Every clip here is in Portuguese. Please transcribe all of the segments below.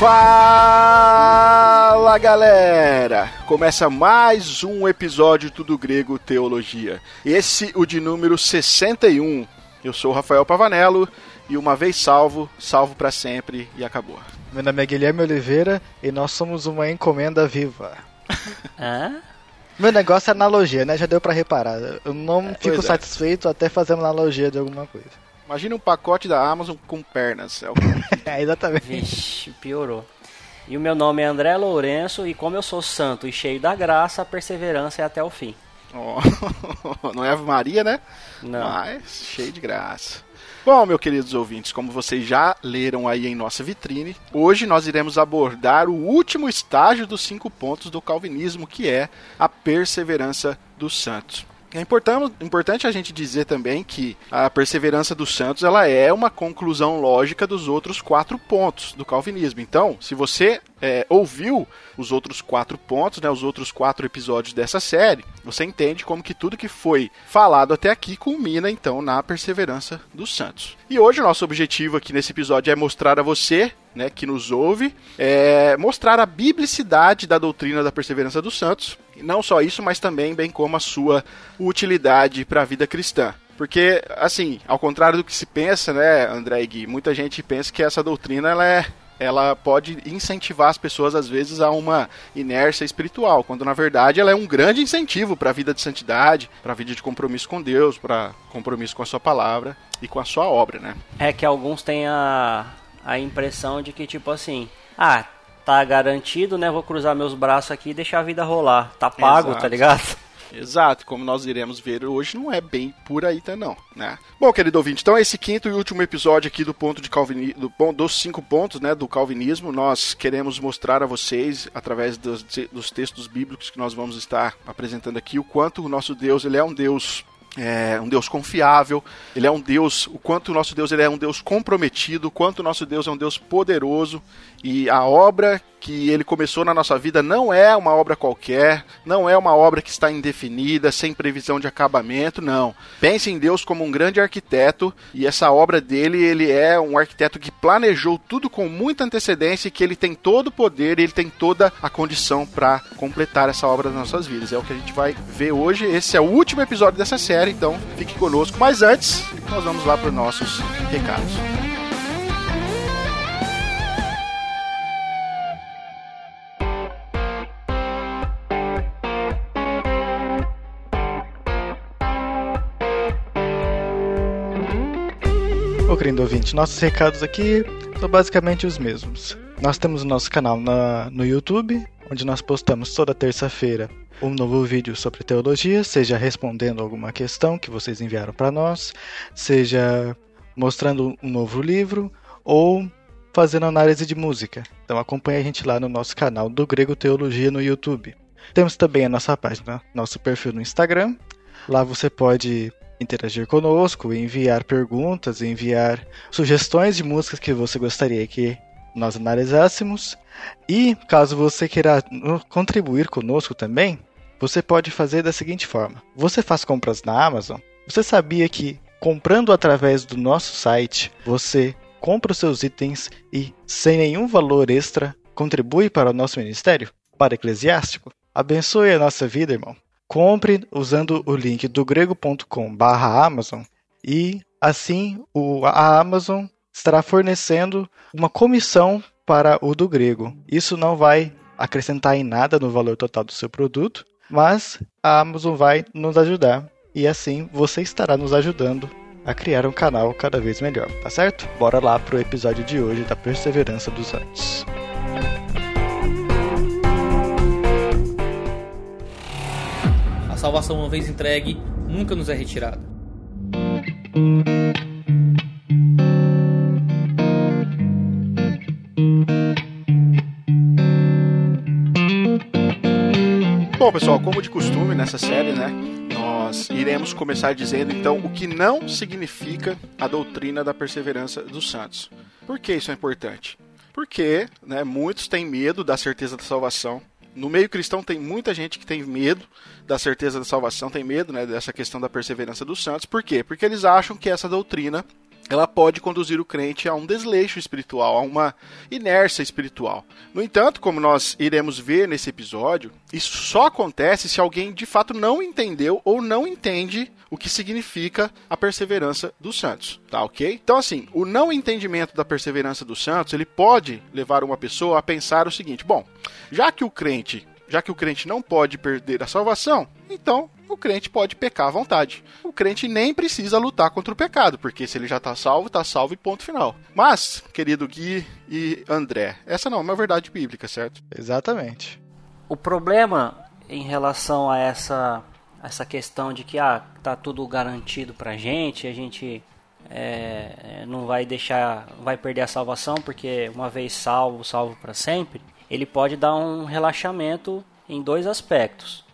Fala galera! Começa mais um episódio Tudo Grego Teologia. Esse o de número 61. Eu sou o Rafael Pavanello e uma vez salvo, salvo para sempre e acabou. Meu nome é Guilherme Oliveira e nós somos uma encomenda viva. Hã? Meu negócio é analogia, né? Já deu pra reparar. Eu não fico pois é. satisfeito até fazendo analogia de alguma coisa. Imagina um pacote da Amazon com pernas. É o... É, exatamente. Vixe, piorou. E o meu nome é André Lourenço e como eu sou santo e cheio da graça, a perseverança é até o fim. Ó, Não é Ave Maria, né? Não. Mas cheio de graça. Bom, meus queridos ouvintes, como vocês já leram aí em nossa vitrine, hoje nós iremos abordar o último estágio dos cinco pontos do calvinismo, que é a perseverança dos santos. É importante, a gente dizer também que a perseverança dos santos ela é uma conclusão lógica dos outros quatro pontos do calvinismo. Então, se você é, ouviu os outros quatro pontos, né, os outros quatro episódios dessa série, você entende como que tudo que foi falado até aqui culmina então na perseverança dos santos. E hoje o nosso objetivo aqui nesse episódio é mostrar a você né, que nos ouve, é, mostrar a biblicidade da doutrina da perseverança dos santos. Não só isso, mas também bem como a sua utilidade para a vida cristã. Porque, assim, ao contrário do que se pensa, né, André Gui, muita gente pensa que essa doutrina ela é ela pode incentivar as pessoas às vezes a uma inércia espiritual, quando na verdade ela é um grande incentivo para a vida de santidade, para a vida de compromisso com Deus, para compromisso com a sua palavra e com a sua obra, né? É que alguns têm a, a impressão de que, tipo assim, ah, tá garantido, né? Vou cruzar meus braços aqui e deixar a vida rolar. Tá pago, Exato. tá ligado? Exato, como nós iremos ver hoje, não é bem por aí, tá não, né? Bom, querido ouvinte, então esse quinto e último episódio aqui do ponto de Calvini, do dos cinco pontos, né, do calvinismo, nós queremos mostrar a vocês através dos, dos textos bíblicos que nós vamos estar apresentando aqui o quanto o nosso Deus ele é um Deus é um Deus confiável, ele é um Deus, o quanto o nosso Deus ele é um Deus comprometido, o quanto o nosso Deus é um Deus poderoso e a obra que ele começou na nossa vida não é uma obra qualquer, não é uma obra que está indefinida, sem previsão de acabamento, não. Pense em Deus como um grande arquiteto e essa obra dele, ele é um arquiteto que planejou tudo com muita antecedência e que ele tem todo o poder, ele tem toda a condição para completar essa obra das nossas vidas. É o que a gente vai ver hoje. Esse é o último episódio dessa série, então fique conosco. Mas antes, nós vamos lá para os nossos recados. Querido ouvinte, nossos recados aqui são basicamente os mesmos. Nós temos o nosso canal na- no YouTube, onde nós postamos toda terça-feira um novo vídeo sobre teologia, seja respondendo alguma questão que vocês enviaram para nós, seja mostrando um novo livro ou fazendo análise de música. Então acompanhe a gente lá no nosso canal do Grego Teologia no YouTube. Temos também a nossa página, nosso perfil no Instagram. Lá você pode interagir conosco, enviar perguntas, enviar sugestões de músicas que você gostaria que nós analisássemos. E caso você queira contribuir conosco também, você pode fazer da seguinte forma: você faz compras na Amazon. Você sabia que comprando através do nosso site, você compra os seus itens e sem nenhum valor extra contribui para o nosso ministério, para eclesiástico? Abençoe a nossa vida, irmão. Compre usando o link do grego.com/amazon e assim o, a Amazon estará fornecendo uma comissão para o do grego. Isso não vai acrescentar em nada no valor total do seu produto, mas a Amazon vai nos ajudar e assim você estará nos ajudando a criar um canal cada vez melhor, tá certo? Bora lá pro episódio de hoje da Perseverança dos Anjos. Salvação, uma vez entregue, nunca nos é retirada. Bom, pessoal, como de costume nessa série, né? Nós iremos começar dizendo então o que não significa a doutrina da perseverança dos santos. Por que isso é importante? Porque né, muitos têm medo da certeza da salvação. No meio cristão tem muita gente que tem medo da certeza da salvação, tem medo né, dessa questão da perseverança dos santos. Por quê? Porque eles acham que essa doutrina ela pode conduzir o crente a um desleixo espiritual, a uma inércia espiritual. No entanto, como nós iremos ver nesse episódio, isso só acontece se alguém de fato não entendeu ou não entende o que significa a perseverança dos santos, tá ok? Então assim, o não entendimento da perseverança dos santos, ele pode levar uma pessoa a pensar o seguinte: bom, já que o crente já que o crente não pode perder a salvação, então o crente pode pecar à vontade. O crente nem precisa lutar contra o pecado, porque se ele já está salvo, está salvo e ponto final. Mas, querido Gui e André, essa não é uma verdade bíblica, certo? Exatamente. O problema em relação a essa, essa questão de que ah, tá tudo garantido pra gente, a gente é, não vai deixar, vai perder a salvação, porque uma vez salvo, salvo para sempre ele pode dar um relaxamento em dois aspectos.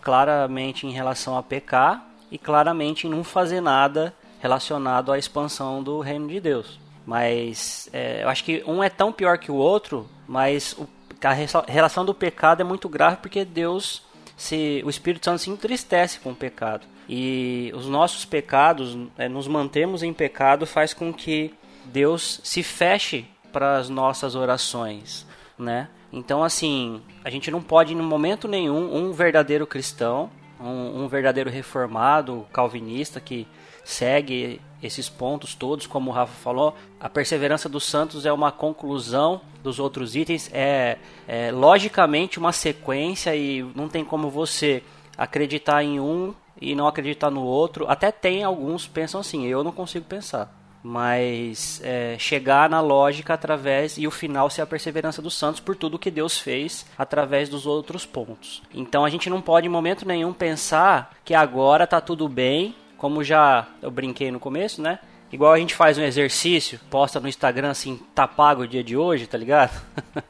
Claramente em relação a pecar e claramente em não fazer nada relacionado à expansão do reino de Deus. Mas é, eu acho que um é tão pior que o outro, mas o, a relação do pecado é muito grave porque Deus, se, o Espírito Santo se entristece com o pecado. E os nossos pecados, é, nos mantemos em pecado, faz com que Deus se feche para as nossas orações né? Então, assim, a gente não pode, em momento nenhum, um verdadeiro cristão, um, um verdadeiro reformado, calvinista, que segue esses pontos todos, como o Rafa falou, a perseverança dos santos é uma conclusão dos outros itens, é, é logicamente uma sequência e não tem como você acreditar em um e não acreditar no outro. Até tem alguns pensam assim, eu não consigo pensar mas é, chegar na lógica através e o final ser a perseverança dos santos por tudo que Deus fez através dos outros pontos. Então a gente não pode em momento nenhum pensar que agora tá tudo bem, como já eu brinquei no começo, né? Igual a gente faz um exercício, posta no Instagram assim, tá pago o dia de hoje, tá ligado?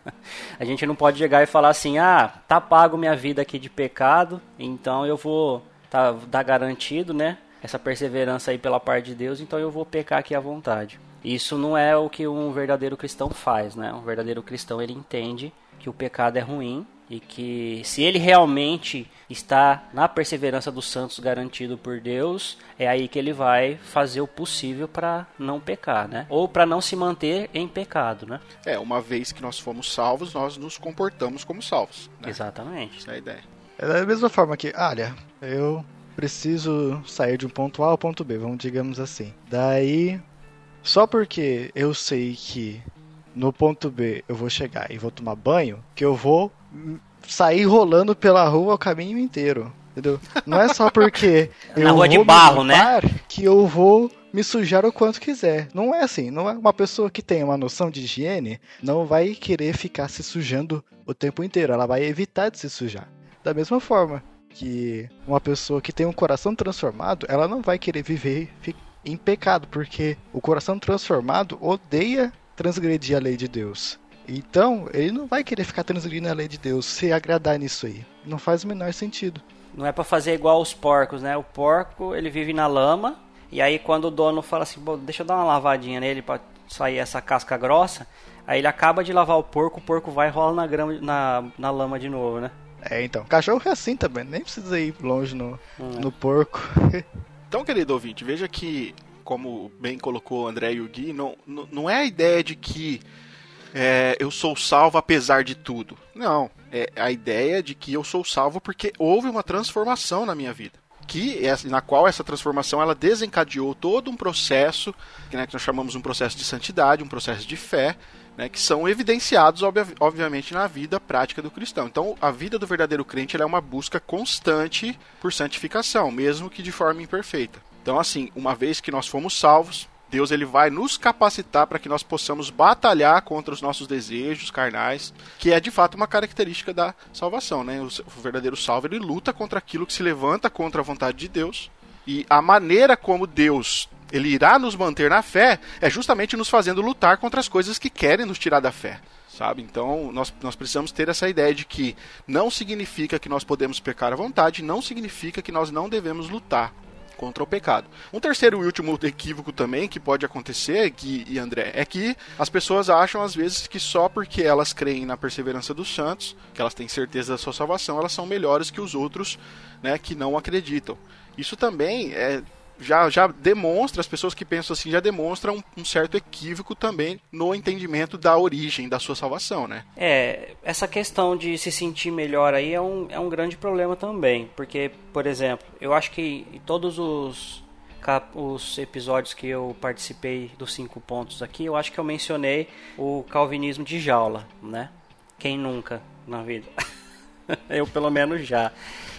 a gente não pode chegar e falar assim, ah, tá pago minha vida aqui de pecado, então eu vou tá, dar garantido, né? Essa perseverança aí pela parte de Deus, então eu vou pecar aqui à vontade. Isso não é o que um verdadeiro cristão faz, né? Um verdadeiro cristão ele entende que o pecado é ruim e que se ele realmente está na perseverança dos santos garantido por Deus, é aí que ele vai fazer o possível para não pecar, né? Ou para não se manter em pecado, né? É, uma vez que nós fomos salvos, nós nos comportamos como salvos. Né? Exatamente. Essa é a ideia. É da mesma forma que, olha, eu preciso sair de um ponto A ao ponto B, vamos digamos assim. Daí, só porque eu sei que no ponto B eu vou chegar e vou tomar banho, que eu vou sair rolando pela rua o caminho inteiro. Entendeu? Não é só porque Na rua de barro, né? Que eu vou me sujar o quanto quiser. Não é assim. Não é uma pessoa que tem uma noção de higiene não vai querer ficar se sujando o tempo inteiro. Ela vai evitar de se sujar. Da mesma forma, que uma pessoa que tem um coração transformado, ela não vai querer viver em pecado, porque o coração transformado odeia transgredir a lei de Deus. Então, ele não vai querer ficar transgredindo a lei de Deus, se agradar nisso aí. Não faz o menor sentido. Não é para fazer igual os porcos, né? O porco, ele vive na lama, e aí quando o dono fala assim, deixa eu dar uma lavadinha nele para sair essa casca grossa, aí ele acaba de lavar o porco, o porco vai e rola na, grama, na, na lama de novo, né? É, então. Cachorro é assim também, nem precisa ir longe no, hum. no porco. então, querido ouvinte, veja que, como bem colocou o André e o Gui, não, não é a ideia de que é, eu sou salvo apesar de tudo. Não. É a ideia de que eu sou salvo porque houve uma transformação na minha vida. Que, é, na qual essa transformação ela desencadeou todo um processo, né, que nós chamamos um processo de santidade, um processo de fé, né, que são evidenciados, obviamente, na vida prática do cristão. Então, a vida do verdadeiro crente é uma busca constante por santificação, mesmo que de forma imperfeita. Então, assim, uma vez que nós fomos salvos, Deus ele vai nos capacitar para que nós possamos batalhar contra os nossos desejos carnais, que é de fato uma característica da salvação, né? O verdadeiro salvo ele luta contra aquilo que se levanta contra a vontade de Deus. E a maneira como Deus ele irá nos manter na fé, é justamente nos fazendo lutar contra as coisas que querem nos tirar da fé. Sabe? Então, nós, nós precisamos ter essa ideia de que não significa que nós podemos pecar à vontade, não significa que nós não devemos lutar. contra o pecado. Um terceiro e último equívoco também que pode acontecer, Gui e André, é que as pessoas acham às vezes que só porque elas creem na perseverança dos santos, que elas têm certeza da sua salvação, elas são melhores que os outros, né, que não acreditam. Isso também é já, já demonstra, as pessoas que pensam assim já demonstram um, um, certo equívoco também no entendimento da origem da sua salvação, né? É, essa questão de se sentir melhor aí é um, é um grande problema também, porque, por exemplo, eu acho que em todos os, os episódios que eu participei dos cinco pontos aqui, eu acho que eu mencionei o calvinismo de jaula, né? Quem nunca na vida? eu pelo menos já.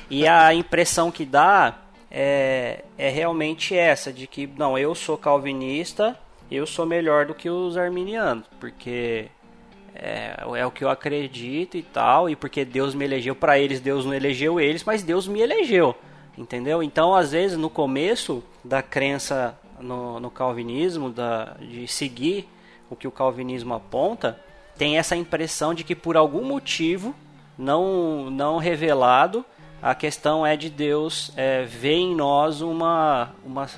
E a impressão que dá é, é realmente essa, de que, não, eu sou calvinista, eu sou melhor do que os arminianos, porque é, é, o que eu acredito e tal, e porque Deus me elegeu para eles, Deus não elegeu eles, mas Deus me elegeu, entendeu? Então, às vezes, no começo da crença no, no calvinismo, da, de seguir o que o calvinismo aponta, tem essa impressão de que por algum motivo não, não revelado, a questão é de Deus é, ver em nós uma, uma,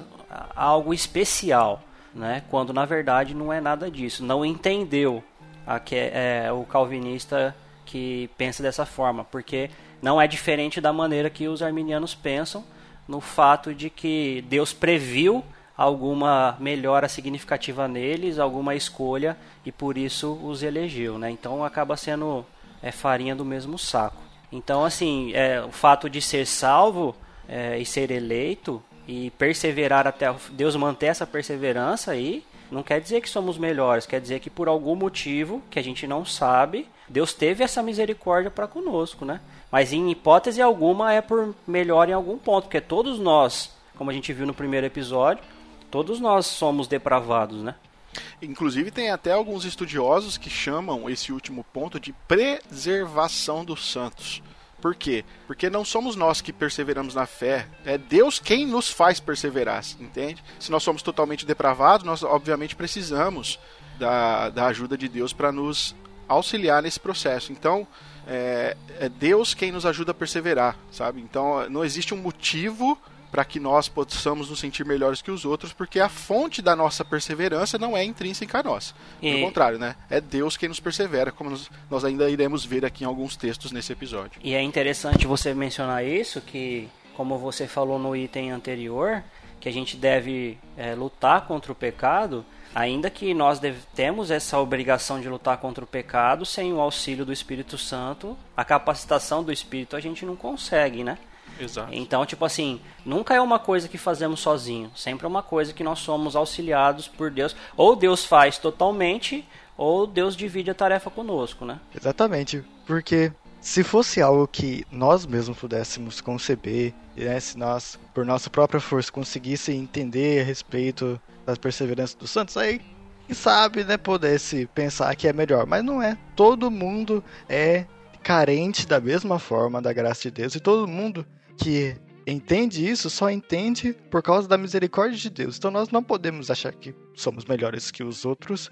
algo especial, né? quando na verdade não é nada disso. Não entendeu a que, é, o calvinista que pensa dessa forma, porque não é diferente da maneira que os arminianos pensam, no fato de que Deus previu alguma melhora significativa neles, alguma escolha e por isso os elegeu, né? Então acaba sendo é farinha do mesmo saco. Então, assim, é, o fato de ser salvo é, e ser eleito e perseverar até Deus manter essa perseverança aí, não quer dizer que somos melhores, quer dizer que por algum motivo que a gente não sabe, Deus teve essa misericórdia para conosco, né? Mas em hipótese alguma é por melhor em algum ponto, porque todos nós, como a gente viu no primeiro episódio, todos nós somos depravados, né? Inclusive, tem até alguns estudiosos que chamam esse último ponto de preservação dos santos. Por quê? Porque não somos nós que perseveramos na fé, é Deus quem nos faz perseverar, entende? Se nós somos totalmente depravados, nós obviamente precisamos da, da ajuda de Deus para nos auxiliar nesse processo. Então, é, é Deus quem nos ajuda a perseverar, sabe? Então, não existe um motivo para que nós possamos nos sentir melhores que os outros, porque a fonte da nossa perseverança não é intrínseca a nós. E... Pelo contrário, né? É Deus quem nos persevera, como nós, nós ainda iremos ver aqui em alguns textos nesse episódio. E é interessante você mencionar isso, que como você falou no item anterior, que a gente deve é, lutar contra o pecado, ainda que nós deve, temos essa obrigação de lutar contra o pecado, sem o auxílio do Espírito Santo, a capacitação do Espírito a gente não consegue, né? Exato. Então, tipo assim, nunca é uma coisa que fazemos sozinho, sempre é uma coisa que nós somos auxiliados por Deus. Ou Deus faz totalmente, ou Deus divide a tarefa conosco, né? Exatamente, porque se fosse algo que nós mesmos pudéssemos conceber, né, se nós, por nossa própria força, conseguisse entender a respeito das perseveranças dos santos, aí quem sabe, né, pudesse pensar que é melhor, mas não é. Todo mundo é carente da mesma forma da graça de Deus e todo mundo que entende isso só entende por causa da misericórdia de Deus. Então nós não podemos achar que somos melhores que os outros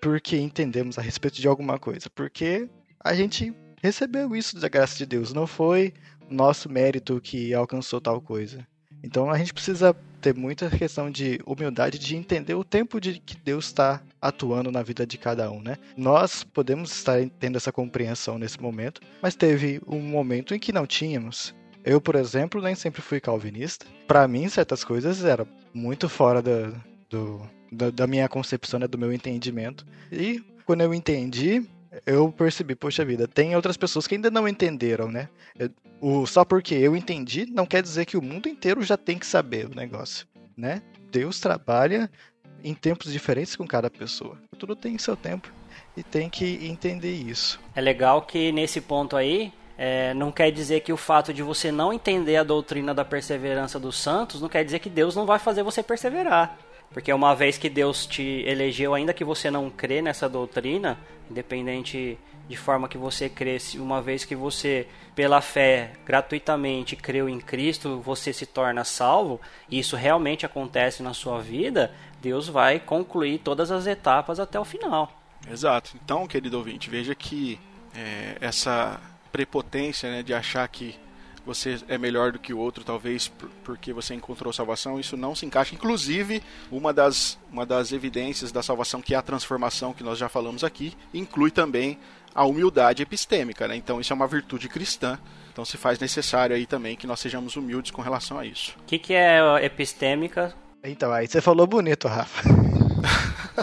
porque entendemos a respeito de alguma coisa, porque a gente recebeu isso da graça de Deus, não foi nosso mérito que alcançou tal coisa. Então a gente precisa ter muita questão de humildade de entender o tempo de que Deus está atuando na vida de cada um, né? Nós podemos estar tendo essa compreensão nesse momento, mas teve um momento em que não tínhamos. Eu, por exemplo, nem sempre fui calvinista. Para mim, certas coisas eram muito fora da, do, da, da minha concepção, né, do meu entendimento. E quando eu entendi, eu percebi, poxa vida, tem outras pessoas que ainda não entenderam, né? O, só porque eu entendi, não quer dizer que o mundo inteiro já tem que saber o negócio, né? Deus trabalha em tempos diferentes com cada pessoa. Tudo tem seu tempo e tem que entender isso. É legal que nesse ponto aí, é, não quer dizer que o fato de você não entender a doutrina da perseverança dos santos não quer dizer que Deus não vai fazer você perseverar. Porque uma vez que Deus te elegeu, ainda que você não crê nessa doutrina, independente de forma que você cresce, uma vez que você, pela fé, gratuitamente creu em Cristo, você se torna salvo, e isso realmente acontece na sua vida, Deus vai concluir todas as etapas até o final. Exato. Então, querido ouvinte, veja que é, essa prepotência né, de achar que você é melhor do que o outro, talvez porque você encontrou salvação, isso não se encaixa. Inclusive, uma das, uma das evidências da salvação, que é a transformação que nós já falamos aqui, inclui também a humildade epistêmica, né? Então, isso é uma virtude cristã. Então, se faz necessário aí também que nós sejamos humildes com relação a isso. O que, que é epistêmica? Então, aí você falou bonito, Rafa.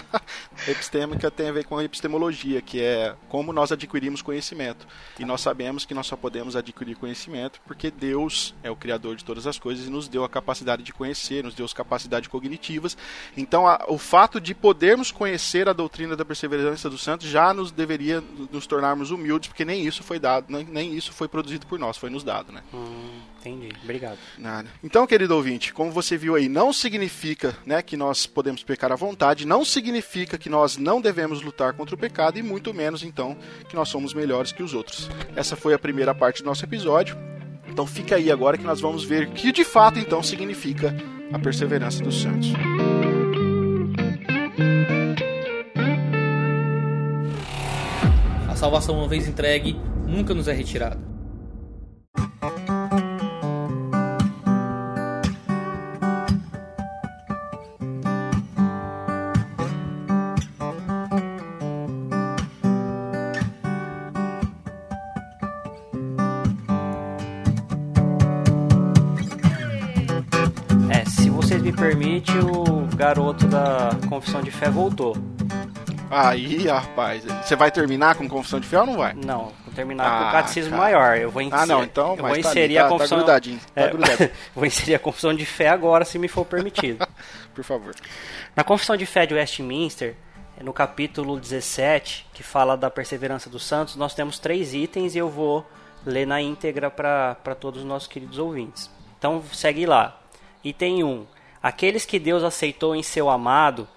Epistêmica tem a ver com a epistemologia, que é como nós adquirimos conhecimento. E nós sabemos que nós só podemos adquirir conhecimento porque Deus é o criador de todas as coisas e nos deu a capacidade de conhecer, nos deu as capacidades cognitivas. Então, a, o fato de podermos conhecer a doutrina da perseverança dos santos já nos deveria nos tornarmos humildes, porque nem isso foi dado, nem, nem isso foi produzido por nós, foi nos dado, né? Hum, entendi. Obrigado. Nada. Então, querido ouvinte, como você viu aí, não significa, né, que nós podemos pecar à vontade, não significa que nós não devemos lutar contra o pecado e muito menos então que nós somos melhores que os outros. Essa foi a primeira parte do nosso episódio. Então fica aí agora que nós vamos ver o que de fato então significa a perseverança dos santos. A salvação uma vez entregue nunca nos é retirada. Permite, o garoto da Confissão de Fé voltou. Aí, rapaz, você vai terminar com Confissão de Fé ou não vai? Não, vou terminar ah, com o Catecismo cara. Maior. Eu vou inserir, ah, não, então, eu vou inserir tá, a Confissão. Tá grudadinho, tá é, grudadinho. vou inserir a Confissão de Fé agora, se me for permitido. Por favor. Na Confissão de Fé de Westminster, no capítulo 17, que fala da perseverança dos santos, nós temos três itens e eu vou ler na íntegra para todos os nossos queridos ouvintes. Então, segue lá. Item 1. Aqueles que Deus aceitou em seu amado,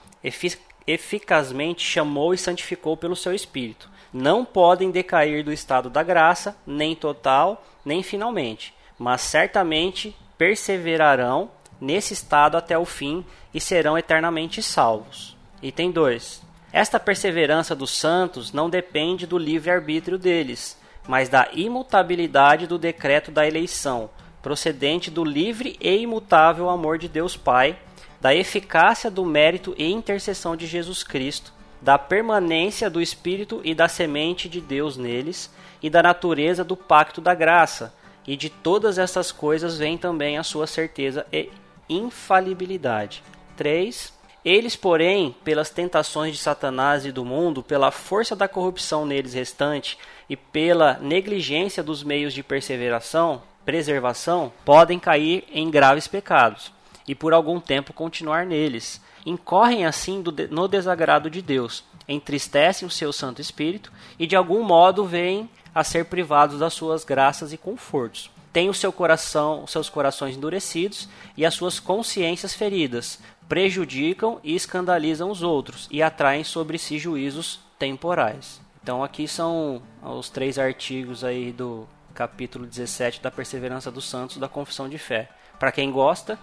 eficazmente chamou e santificou pelo seu Espírito. Não podem decair do estado da graça, nem total, nem finalmente, mas certamente perseverarão nesse estado até o fim e serão eternamente salvos. Item 2. Esta perseverança dos santos não depende do livre-arbítrio deles, mas da imutabilidade do decreto da eleição, procedente do livre e imutável amor de Deus Pai, da eficácia do mérito e intercessão de Jesus Cristo, da permanência do Espírito e da semente de Deus neles, e da natureza do pacto da graça. E de todas essas coisas vem também a sua certeza e infalibilidade. 3. Eles, porém, pelas tentações de Satanás e do mundo, pela força da corrupção neles restante e pela negligência dos meios de perseveração, preservação podem cair em graves pecados e por algum tempo continuar neles. Incorrem assim no desagrado de Deus, entristecem o seu Santo Espírito e de algum modo vêm a ser privados das suas graças e confortos. Têm o seu coração, os seus corações endurecidos e as suas consciências feridas, prejudicam e escandalizam os outros e atraem sobre si juízos temporais. Então aqui são os três artigos aí do capítulo 17 da Perseverança dos Santos da Confissão de Fé. Para quem gosta,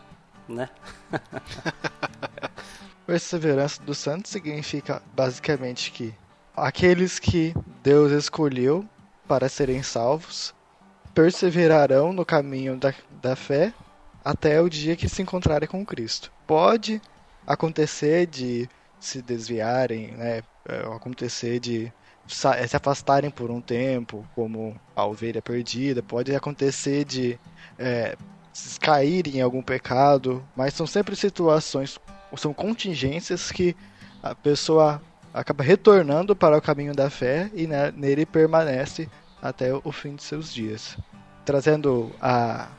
né? Perseverança dos Santos significa basicamente que aqueles que Deus escolheu para serem salvos perseverarão no caminho da, da fé até o dia que se encontrarem com Cristo. Pode acontecer de se desviarem, né? É, acontecer de se afastarem por um tempo, como a ovelha perdida, pode acontecer de é, caírem em algum pecado, mas são sempre situações, são contingências que a pessoa acaba retornando para o caminho da fé e né, nele permanece até o fim de seus dias. Trazendo a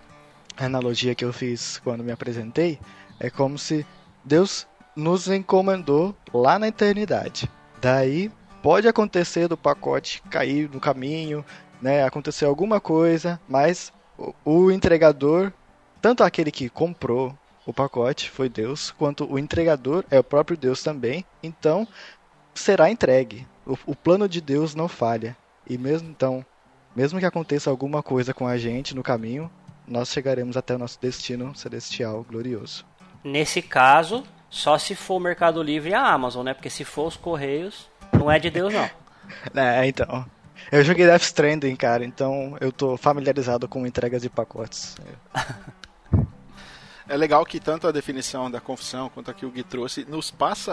analogia que eu fiz quando me apresentei, é como se Deus nos encomendou lá na eternidade. Daí Pode acontecer do pacote cair no caminho, né, acontecer alguma coisa, mas o, o entregador, tanto aquele que comprou o pacote foi Deus, quanto o entregador é o próprio Deus também. Então, será entregue. O, o, plano de Deus não falha. E mesmo então, mesmo que aconteça alguma coisa com a gente no caminho, nós chegaremos até o nosso destino celestial glorioso. Nesse caso, só se for o Mercado Livre e a Amazon, né? Porque se for os Correios, não é de Deus, não. é, então. Eu joguei Death Stranding, cara, então eu tô familiarizado com entregas de pacotes. É legal que tanto a definição da confissão quanto a que o Gui trouxe nos passa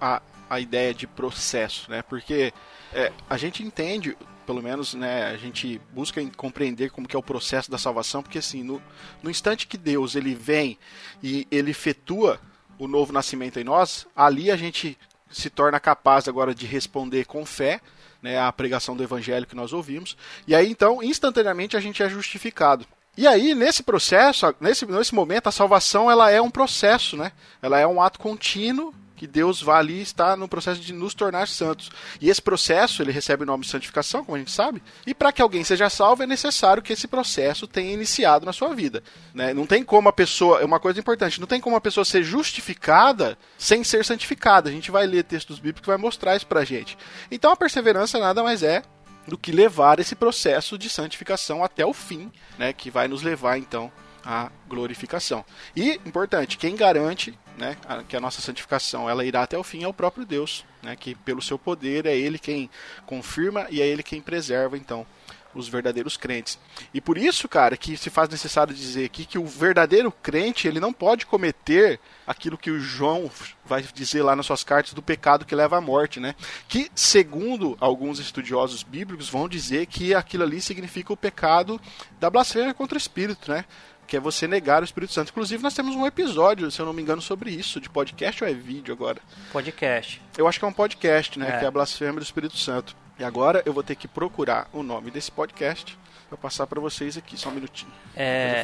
a, a, a ideia de processo, né? Porque é, a gente entende, pelo menos, né, a gente busca compreender como que é o processo da salvação, porque assim, no, no instante que Deus ele vem e ele efetua o novo nascimento em nós, ali a gente se torna capaz agora de responder com fé, né, a pregação do evangelho que nós ouvimos, e aí então instantaneamente a gente é justificado. E aí, nesse processo, nesse, nesse momento, a salvação ela é um processo, né? Ela é um ato contínuo que Deus vai ali está no processo de nos tornar santos. E esse processo, ele recebe o nome de santificação, como a gente sabe, e para que alguém seja salvo é necessário que esse processo tenha iniciado na sua vida. Né? Não tem como a pessoa, é uma coisa importante, não tem como a pessoa ser justificada sem ser santificada. A gente vai ler textos bíblicos que vai mostrar isso pra gente. Então a perseverança nada mais é do que levar esse processo de santificação até o fim, né, que vai nos levar então à glorificação. E importante, quem garante né, que a nossa santificação ela irá até o fim é o próprio Deus, né, que pelo seu poder é ele quem confirma e é ele quem preserva então os verdadeiros crentes. E por isso, cara, que se faz necessário dizer aqui que o verdadeiro crente, ele não pode cometer aquilo que o João vai dizer lá nas suas cartas do pecado que leva à morte, né? Que, segundo alguns estudiosos bíblicos, vão dizer que aquilo ali significa o pecado da blasfêmia contra o Espírito, né? Que é você negar o Espírito Santo. Inclusive, nós temos um episódio, se eu não me engano, sobre isso, de podcast ou é vídeo agora? Podcast. Eu acho que é um podcast, né? É. Que é a blasfêmia do Espírito Santo. E agora eu vou ter que procurar o nome desse podcast para passar para vocês aqui, só um minutinho. É...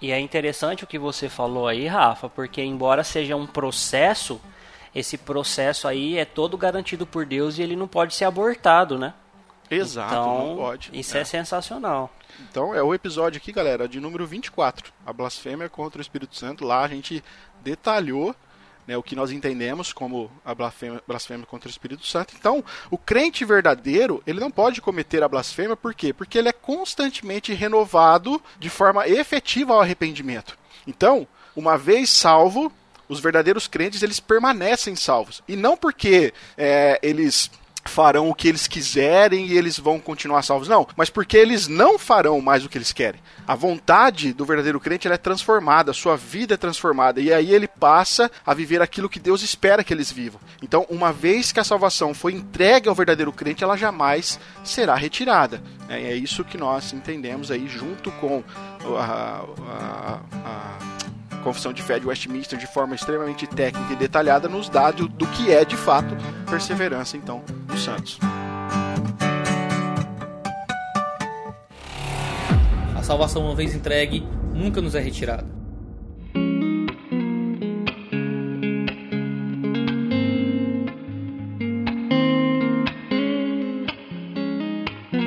E é interessante o que você falou aí, Rafa, porque embora seja um processo, esse processo aí é todo garantido por Deus e ele não pode ser abortado, né? Exato, então, não pode. Isso é. é sensacional. Então é o episódio aqui, galera, de número 24, a blasfêmia contra o Espírito Santo. Lá a gente detalhou né, o que nós entendemos como a blasfêmia, blasfêmia, contra o Espírito Santo. Então, o crente verdadeiro, ele não pode cometer a blasfêmia, por quê? Porque ele é constantemente renovado de forma efetiva ao arrependimento. Então, uma vez salvo, os verdadeiros crentes, eles permanecem salvos. E não porque é, eles farão o que eles quiserem e eles vão continuar salvos. Não, mas porque eles não farão mais o que eles querem. A vontade do verdadeiro crente é transformada, a sua vida é transformada, e aí ele passa a viver aquilo que Deus espera que eles vivam. Então, uma vez que a salvação foi entregue ao verdadeiro crente, ela jamais será retirada. É, é isso que nós entendemos aí, junto com a, a, a Confissão de Fé de Westminster de forma extremamente técnica e detalhada nos dá do, do que é de fato perseverança então dos santos. A salvação uma vez entregue nunca nos é retirada.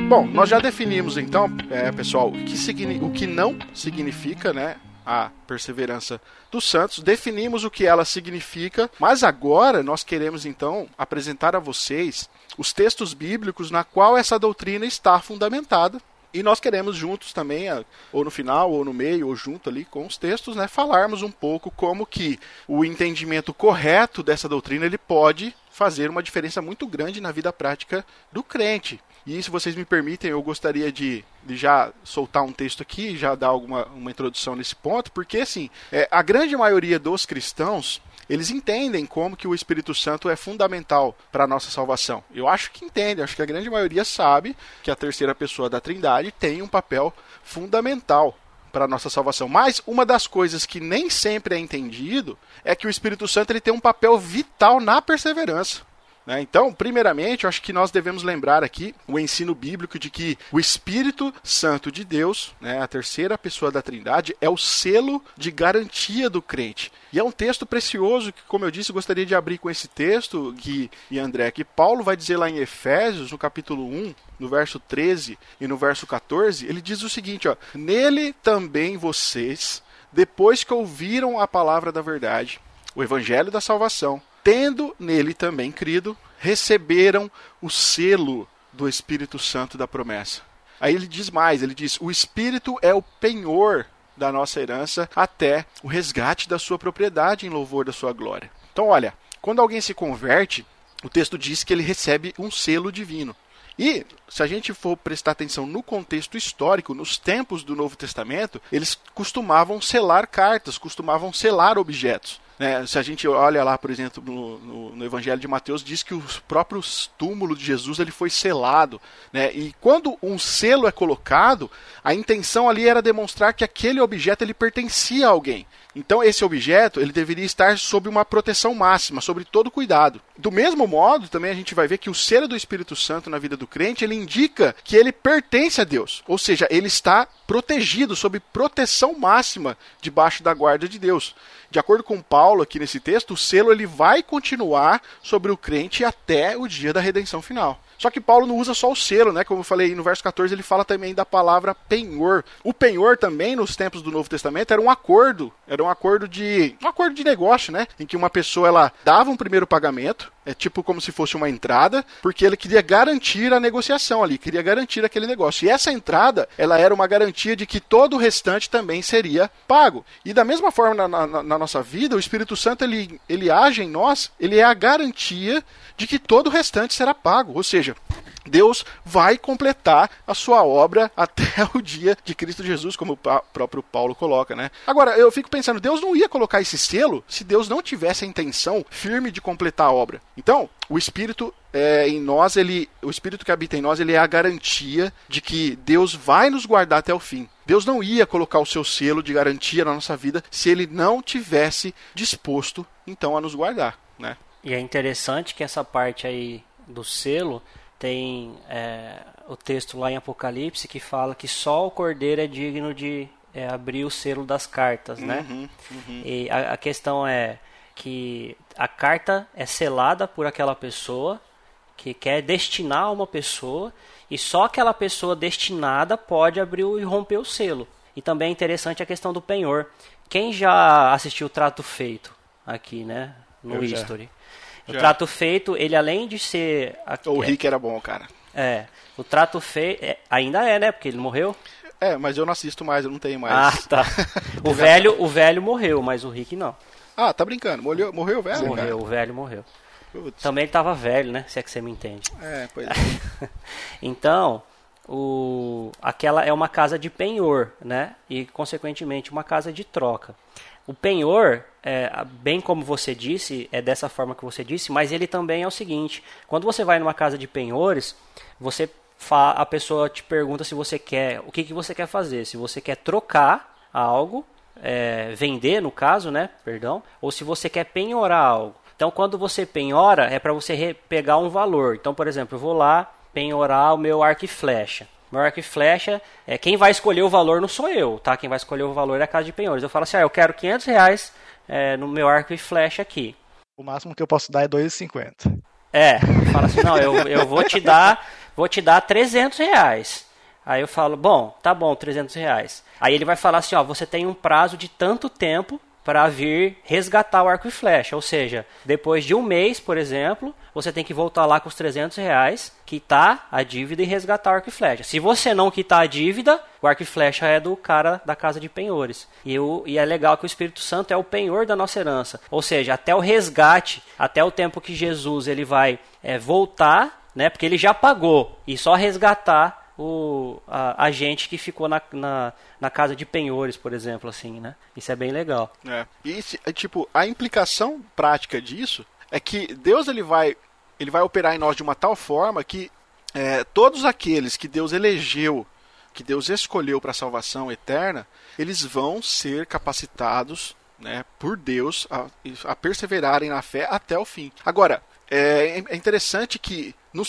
Bom, nós já definimos então, é, pessoal, o que, o que não significa, né, a perseverança dos santos, definimos o que ela significa, mas agora nós queremos então apresentar a vocês os textos bíblicos na qual essa doutrina está fundamentada. E nós queremos juntos também, ou no final, ou no meio, ou junto ali com os textos, né, falarmos um pouco como que o entendimento correto dessa doutrina ele pode fazer uma diferença muito grande na vida prática do crente. E se vocês me permitem, eu gostaria de, de já soltar um texto aqui, já dar alguma uma introdução nesse ponto, porque assim, é, a grande maioria dos cristãos eles entendem como que o Espírito Santo é fundamental para a nossa salvação. Eu acho que entendem, acho que a grande maioria sabe que a terceira pessoa da Trindade tem um papel fundamental para a nossa salvação. Mas uma das coisas que nem sempre é entendido é que o Espírito Santo ele tem um papel vital na perseverança. Né? Então, primeiramente, eu acho que nós devemos lembrar aqui o ensino bíblico de que o Espírito Santo de Deus, né, a terceira pessoa da Trindade, é o selo de garantia do crente. E é um texto precioso que, como eu disse, eu gostaria de abrir com esse texto, Gui e André, que Paulo vai dizer lá em Efésios, no capítulo 1, no verso 13 e no verso 14, ele diz o seguinte: ó, Nele também vocês, depois que ouviram a palavra da verdade, o evangelho da salvação, tendo nele também crido, receberam o selo do Espírito Santo da promessa. Aí ele diz mais, ele diz: "O Espírito é o penhor da nossa herança até o resgate da sua propriedade em louvor da sua glória". Então, olha, quando alguém se converte, o texto diz que ele recebe um selo divino. E se a gente for prestar atenção no contexto histórico, nos tempos do Novo Testamento, eles costumavam selar cartas, costumavam selar objetos. Né? Se a gente olha lá, por exemplo, no, no, no, Evangelho de Mateus, diz que o próprio túmulo de Jesus ele foi selado. Né? E quando um selo é colocado, a intenção ali era demonstrar que aquele objeto ele pertencia a alguém. Então esse objeto ele deveria estar sob uma proteção máxima, sobre todo cuidado. Do mesmo modo, também a gente vai ver que o selo do Espírito Santo na vida do crente, ele indica que ele pertence a Deus. Ou seja, ele está protegido, sob proteção máxima, debaixo da guarda de Deus. De acordo com Paulo aqui nesse texto, o selo ele vai continuar sobre o crente até o dia da redenção final. Só que Paulo não usa só o selo, né? Como eu falei no verso 14, ele fala também da palavra penhor. O penhor também, nos tempos do Novo Testamento, era um acordo. Era um acordo de. um acordo de negócio, né? Em que uma pessoa ela dava um primeiro pagamento, é tipo como se fosse uma entrada, porque ele queria garantir a negociação ali, queria garantir aquele negócio. E essa entrada, ela era uma garantia de que todo o restante também seria pago. E da mesma forma na, na, na nossa vida, o Espírito Santo ele, ele age em nós, ele é a garantia de que todo o restante será pago. Ou seja, Deus vai completar a sua obra até o dia de Cristo Jesus, como o próprio Paulo coloca, né? Agora, eu fico pensando, Deus não ia colocar esse selo se Deus não tivesse a intenção firme de completar a obra. Então, o Espírito é, em nós, ele, o Espírito que habita em nós, ele é a garantia de que Deus vai nos guardar até o fim. Deus não ia colocar o seu selo de garantia na nossa vida se ele não tivesse disposto, então, a nos guardar, né? E é interessante que essa parte aí do selo tem é, o texto lá em Apocalipse que fala que só o cordeiro é digno de é, abrir o selo das cartas, né? Uhum, uhum. E a, a, questão é que a carta é selada por aquela pessoa que quer destinar a uma pessoa e só aquela pessoa destinada pode abrir e romper o selo. E também é interessante a questão do penhor. Quem já assistiu o Trato Feito aqui, né? No Eu History. Já. O Já. trato feito, ele além de ser. O Rick era bom, cara. É. O trato feito. É, ainda é, né? Porque ele morreu. É, mas eu não assisto mais, eu não tenho mais. Ah, tá. o velho, o velho morreu, mas o Rick não. Ah, tá brincando. Morreu, morreu o velho? Morreu, cara? o velho morreu. Putz. Também ele tava velho, né? Se é que você me entende. É, pois é. então, o, aquela é uma casa de penhor, né? E, consequentemente, uma casa de troca. O penhor, é, bem como você disse, é dessa forma que você disse, mas ele também é o seguinte: quando você vai numa casa de penhores, você a pessoa te pergunta se você quer, o que, que você quer fazer, se você quer trocar algo, é, vender no caso, né, perdão, ou se você quer penhorar algo. Então, quando você penhora, é para você pegar um valor. Então, por exemplo, eu vou lá penhorar o meu arco e flecha. Meu arco e flecha, é, quem vai escolher o valor não sou eu, tá? Quem vai escolher o valor é a casa de penhores. Eu falo assim, ah, eu quero 500 reais é, no meu arco e flecha aqui. O máximo que eu posso dar é 2,50. É, fala assim, não, eu, eu vou te dar, vou te dar 300 reais. Aí eu falo, bom, tá bom, 300 reais. Aí ele vai falar assim, ó, você tem um prazo de tanto tempo para vir resgatar o arco e flecha. Ou seja, depois de um mês, por exemplo, você tem que voltar lá com os 300 reais, quitar a dívida e resgatar o arco e flecha. Se você não quitar a dívida, o arco e flecha é do cara da casa de penhores. E, o, e é legal que o Espírito Santo é o penhor da nossa herança. Ou seja, até o resgate, até o tempo que Jesus ele vai é, voltar, né, porque ele já pagou, e só resgatar o, a, a, gente que ficou na, na, na, casa de penhores, por exemplo, assim, né? Isso é bem legal. É. E, é, tipo, a implicação prática disso é que Deus ele vai, ele vai operar em nós de uma tal forma que é, todos aqueles que Deus elegeu, que Deus escolheu para a salvação eterna, eles vão ser capacitados né, por Deus a, a perseverarem na fé até o fim. Agora, é, é interessante que não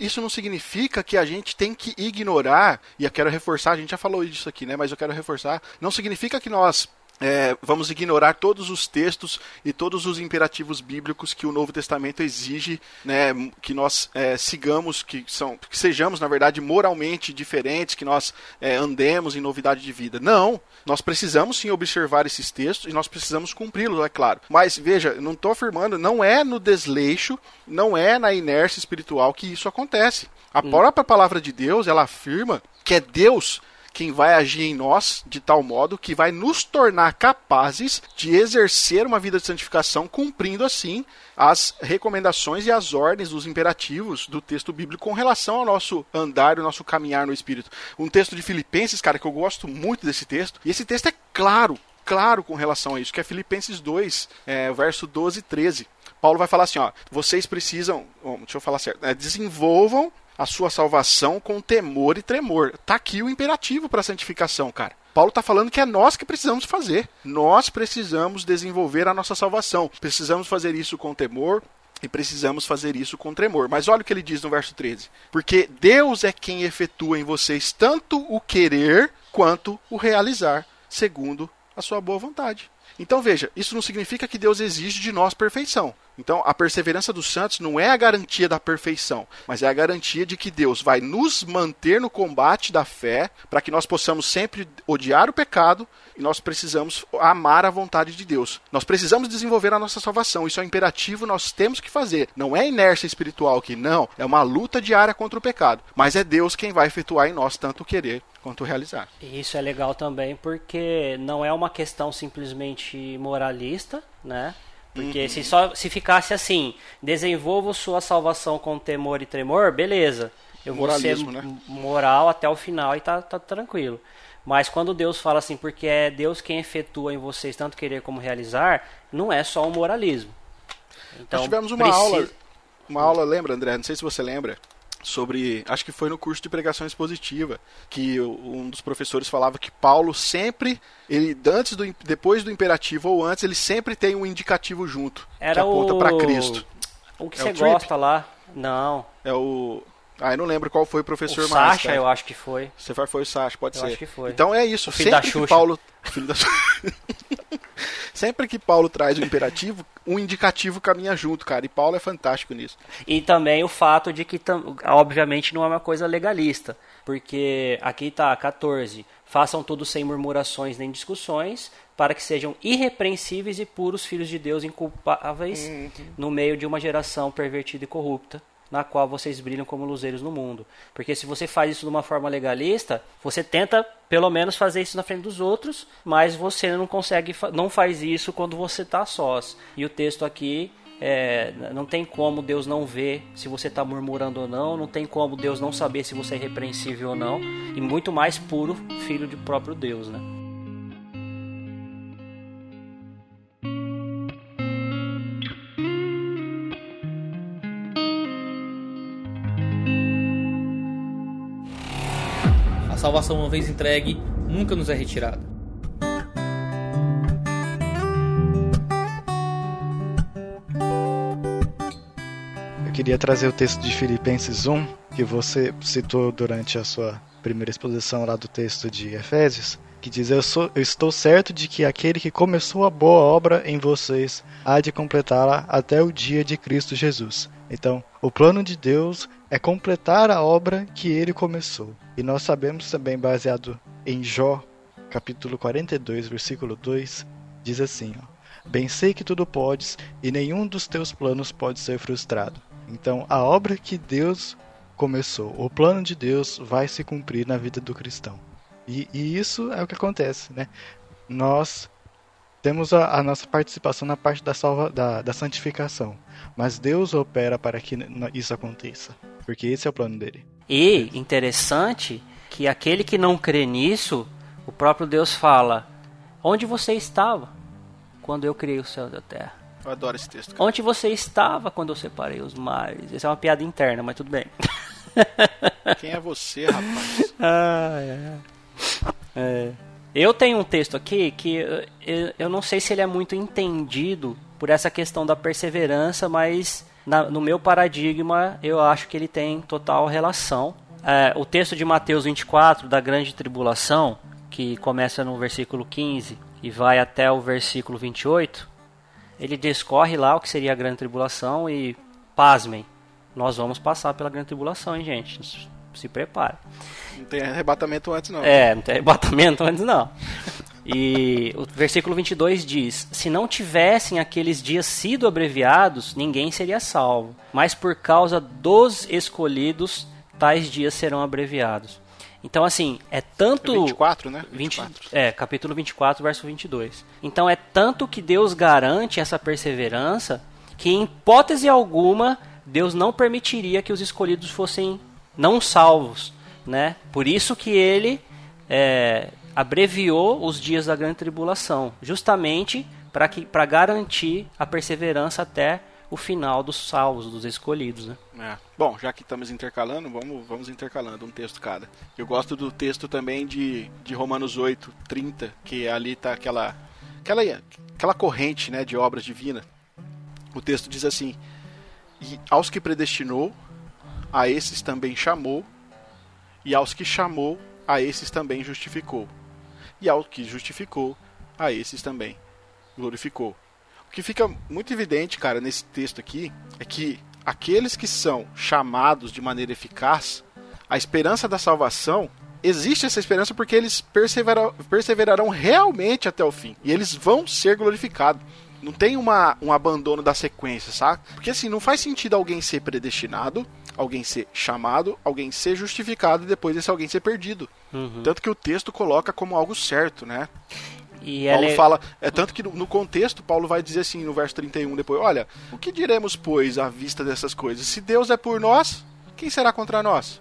isso não significa que a gente tem que ignorar, e eu quero reforçar, a gente já falou disso aqui, né? Mas eu quero reforçar, não significa que nós é, vamos ignorar todos os textos e todos os imperativos bíblicos que o Novo Testamento exige né, que nós é, sigamos, que, são, que sejamos, na verdade, moralmente diferentes, que nós é, andemos em novidade de vida. Não, nós precisamos sim observar esses textos e nós precisamos cumpri-los, é claro. Mas veja, não estou afirmando, não é no desleixo, não é na inércia espiritual que isso acontece. A hum. própria palavra de Deus, ela afirma que é Deus quem vai agir em nós de tal modo que vai nos tornar capazes de exercer uma vida de santificação, cumprindo assim as recomendações e as ordens dos imperativos do texto bíblico com relação ao nosso andar, o nosso caminhar no Espírito. Um texto de Filipenses, cara, que eu gosto muito desse texto, e esse texto é claro, claro com relação a isso, que é Filipenses 2, é, verso 12 e 13. Paulo vai falar assim, ó, vocês precisam, deixa eu falar certo, é, desenvolvam a sua salvação com temor e tremor. Tá aqui o imperativo para a santificação, cara. Paulo está falando que é nós que precisamos fazer. Nós precisamos desenvolver a nossa salvação. Precisamos fazer isso com temor e precisamos fazer isso com tremor. Mas olha o que ele diz no verso 13: Porque Deus é quem efetua em vocês tanto o querer quanto o realizar, segundo a sua boa vontade. Então veja, isso não significa que Deus exige de nós perfeição. Então, a perseverança dos santos não é a garantia da perfeição, mas é a garantia de que Deus vai nos manter no combate da fé, para que nós possamos sempre odiar o pecado e nós precisamos amar a vontade de Deus. Nós precisamos desenvolver a nossa salvação. Isso é um imperativo, nós temos que fazer. Não é inércia espiritual aqui, não. É uma luta diária contra o pecado. Mas é Deus quem vai efetuar em nós tanto o querer quanto realizar. E isso é legal também porque não é uma questão simplesmente moralista, né? Porque uhum. se só se ficasse assim, desenvolva sua salvação com temor e tremor, beleza. Eu vou ser né? moral até o final e tá, tá tranquilo. Mas quando Deus fala assim, porque é Deus quem efetua em vocês tanto querer como realizar, não é só um moralismo. Então, Nós tivemos uma precisa... aula, uma aula, lembra, André? Não sei se você lembra, sobre, acho que foi no curso de pregação expositiva, que um dos professores falava que Paulo sempre, ele antes do depois do imperativo ou antes, ele sempre tem um indicativo junto, Era que aponta para Cristo. O que é você gosta lá? Não. É o ah, eu não lembro qual foi o professor o mais. Sacha, eu acho que foi. Você foi, foi o Sacha, pode eu ser. Acho que foi. Então é isso. O filho Sempre da que Paulo. Filho da Sempre que Paulo traz o imperativo, um indicativo caminha junto, cara. E Paulo é fantástico nisso. E também o fato de que, obviamente, não é uma coisa legalista. Porque aqui está 14. Façam tudo sem murmurações nem discussões, para que sejam irrepreensíveis e puros filhos de Deus inculpáveis uhum. no meio de uma geração pervertida e corrupta na qual vocês brilham como luzeiros no mundo. Porque se você faz isso de uma forma legalista, você tenta pelo menos fazer isso na frente dos outros, mas você não consegue, não faz isso quando você está sós. E o texto aqui é, não tem como Deus não ver se você está murmurando ou não, não tem como Deus não saber se você é repreensível ou não, e muito mais puro filho de próprio Deus, né? Salvação, uma vez entregue, nunca nos é retirada. Eu queria trazer o texto de Filipenses 1, que você citou durante a sua primeira exposição lá do texto de Efésios, que diz: eu, sou, eu estou certo de que aquele que começou a boa obra em vocês há de completá-la até o dia de Cristo Jesus. Então, o plano de Deus é completar a obra que ele começou. E nós sabemos também, baseado em Jó, capítulo 42, versículo 2, diz assim: ó, Bem sei que tudo podes e nenhum dos teus planos pode ser frustrado. Então, a obra que Deus começou, o plano de Deus vai se cumprir na vida do cristão. E, e isso é o que acontece, né? Nós temos a, a, nossa participação na parte da, salva, da, da santificação, mas Deus opera para que isso aconteça, porque esse é o plano dele. E interessante que aquele que não crê nisso, o próprio Deus fala: Onde você estava quando eu criei o céu e a terra? Eu adoro esse texto. Cara. Onde você estava quando eu separei os mares? Essa é uma piada interna, mas tudo bem. Quem é você, rapaz? ah, é. é. Eu tenho um texto aqui que eu, eu não sei se ele é muito entendido por essa questão da perseverança, mas na, no meu paradigma, eu acho que ele tem total relação. É, o texto de Mateus 24, da grande tribulação, que começa no versículo 15 e vai até o versículo 28, ele discorre lá o que seria a grande tribulação e, pasmem, nós vamos passar pela grande tribulação, hein, gente? Se prepare. Não tem arrebatamento antes, não. É, não tem arrebatamento antes, não. E o versículo 22 diz: Se não tivessem aqueles dias sido abreviados, ninguém seria salvo. Mas por causa dos escolhidos, tais dias serão abreviados. Então, assim, é tanto. 24, né? 24. 20, é, capítulo 24, verso 22. Então, é tanto que Deus garante essa perseverança que, em hipótese alguma, Deus não permitiria que os escolhidos fossem não salvos, né? Por isso que ele é, abreviou os dias da grande tribulação, justamente para garantir a perseverança até o final dos salvos, dos escolhidos. Né? É. Bom, já que estamos intercalando, vamos, vamos intercalando um texto cada. Eu gosto do texto também de, de Romanos 8, 30, que ali está aquela, aquela, aquela corrente né, de obras divinas. O texto diz assim: E aos que predestinou, a esses também chamou, e aos que chamou, a esses também justificou, e ao que justificou, a esses também glorificou. O que fica muito evidente, cara, nesse texto aqui, é que aqueles que são chamados de maneira eficaz, a esperança da salvação, existe essa esperança porque eles perseverarão, perseverarão realmente até o fim. E eles vão ser glorificados. Não tem uma, um abandono da sequência, sabe? Porque assim, não faz sentido alguém ser predestinado, alguém ser chamado, alguém ser justificado e depois esse alguém ser perdido. Uhum. Tanto que o texto coloca como algo certo, né? E Paulo é... fala, é tanto que no, contexto, Paulo vai dizer assim no verso 31 depois: Olha, o que diremos, pois, à vista dessas coisas? Se Deus é por nós, quem será contra nós?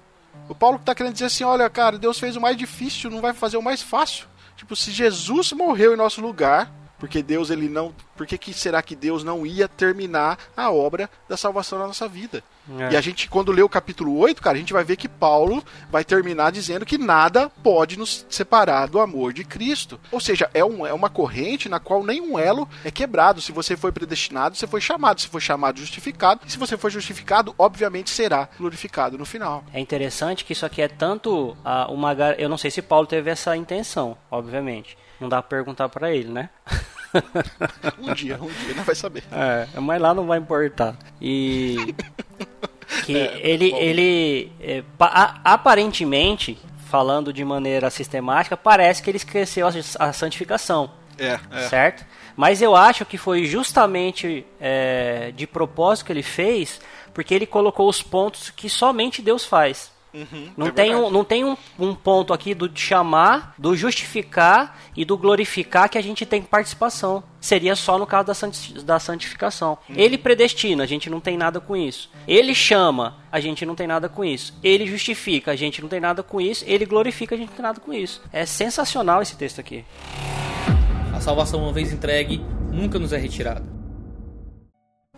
O Paulo está querendo dizer assim: Olha, cara, Deus fez o mais difícil, não vai fazer o mais fácil. Tipo, se Jesus morreu em nosso lugar, porque Deus ele não, por que, que será que Deus não ia terminar a obra da salvação na nossa vida? É. E a gente quando lê o capítulo 8, cara, a gente vai ver que Paulo vai terminar dizendo que nada pode nos separar do amor de Cristo. Ou seja, é, um, é uma corrente na qual nenhum elo é quebrado. Se você foi predestinado, você foi chamado. Se foi chamado, justificado. E se você foi justificado, obviamente será glorificado no final. É interessante que isso aqui é tanto uma eu não sei se Paulo teve essa intenção, obviamente. Não dá pra perguntar para ele, né? um dia, um dia, não vai saber. É, mas lá não vai importar. E. que é, ele, ele é, aparentemente, falando de maneira sistemática, parece que ele esqueceu a, a santificação. É, é. Certo? Mas eu acho que foi justamente é, de propósito que ele fez, porque ele colocou os pontos que somente Deus faz. Uhum, não, é tem um, não tem um, um, ponto aqui do chamar, do justificar e do glorificar que a gente tem participação. Seria só no caso da, santi da santificação. Uhum. Ele predestina, a gente não tem nada com isso. Ele chama, a gente não tem nada com isso. Ele justifica, a gente não tem nada com isso. Ele glorifica, a gente não tem nada com isso. É sensacional esse texto aqui. A salvação, uma vez entregue, nunca nos é retirada.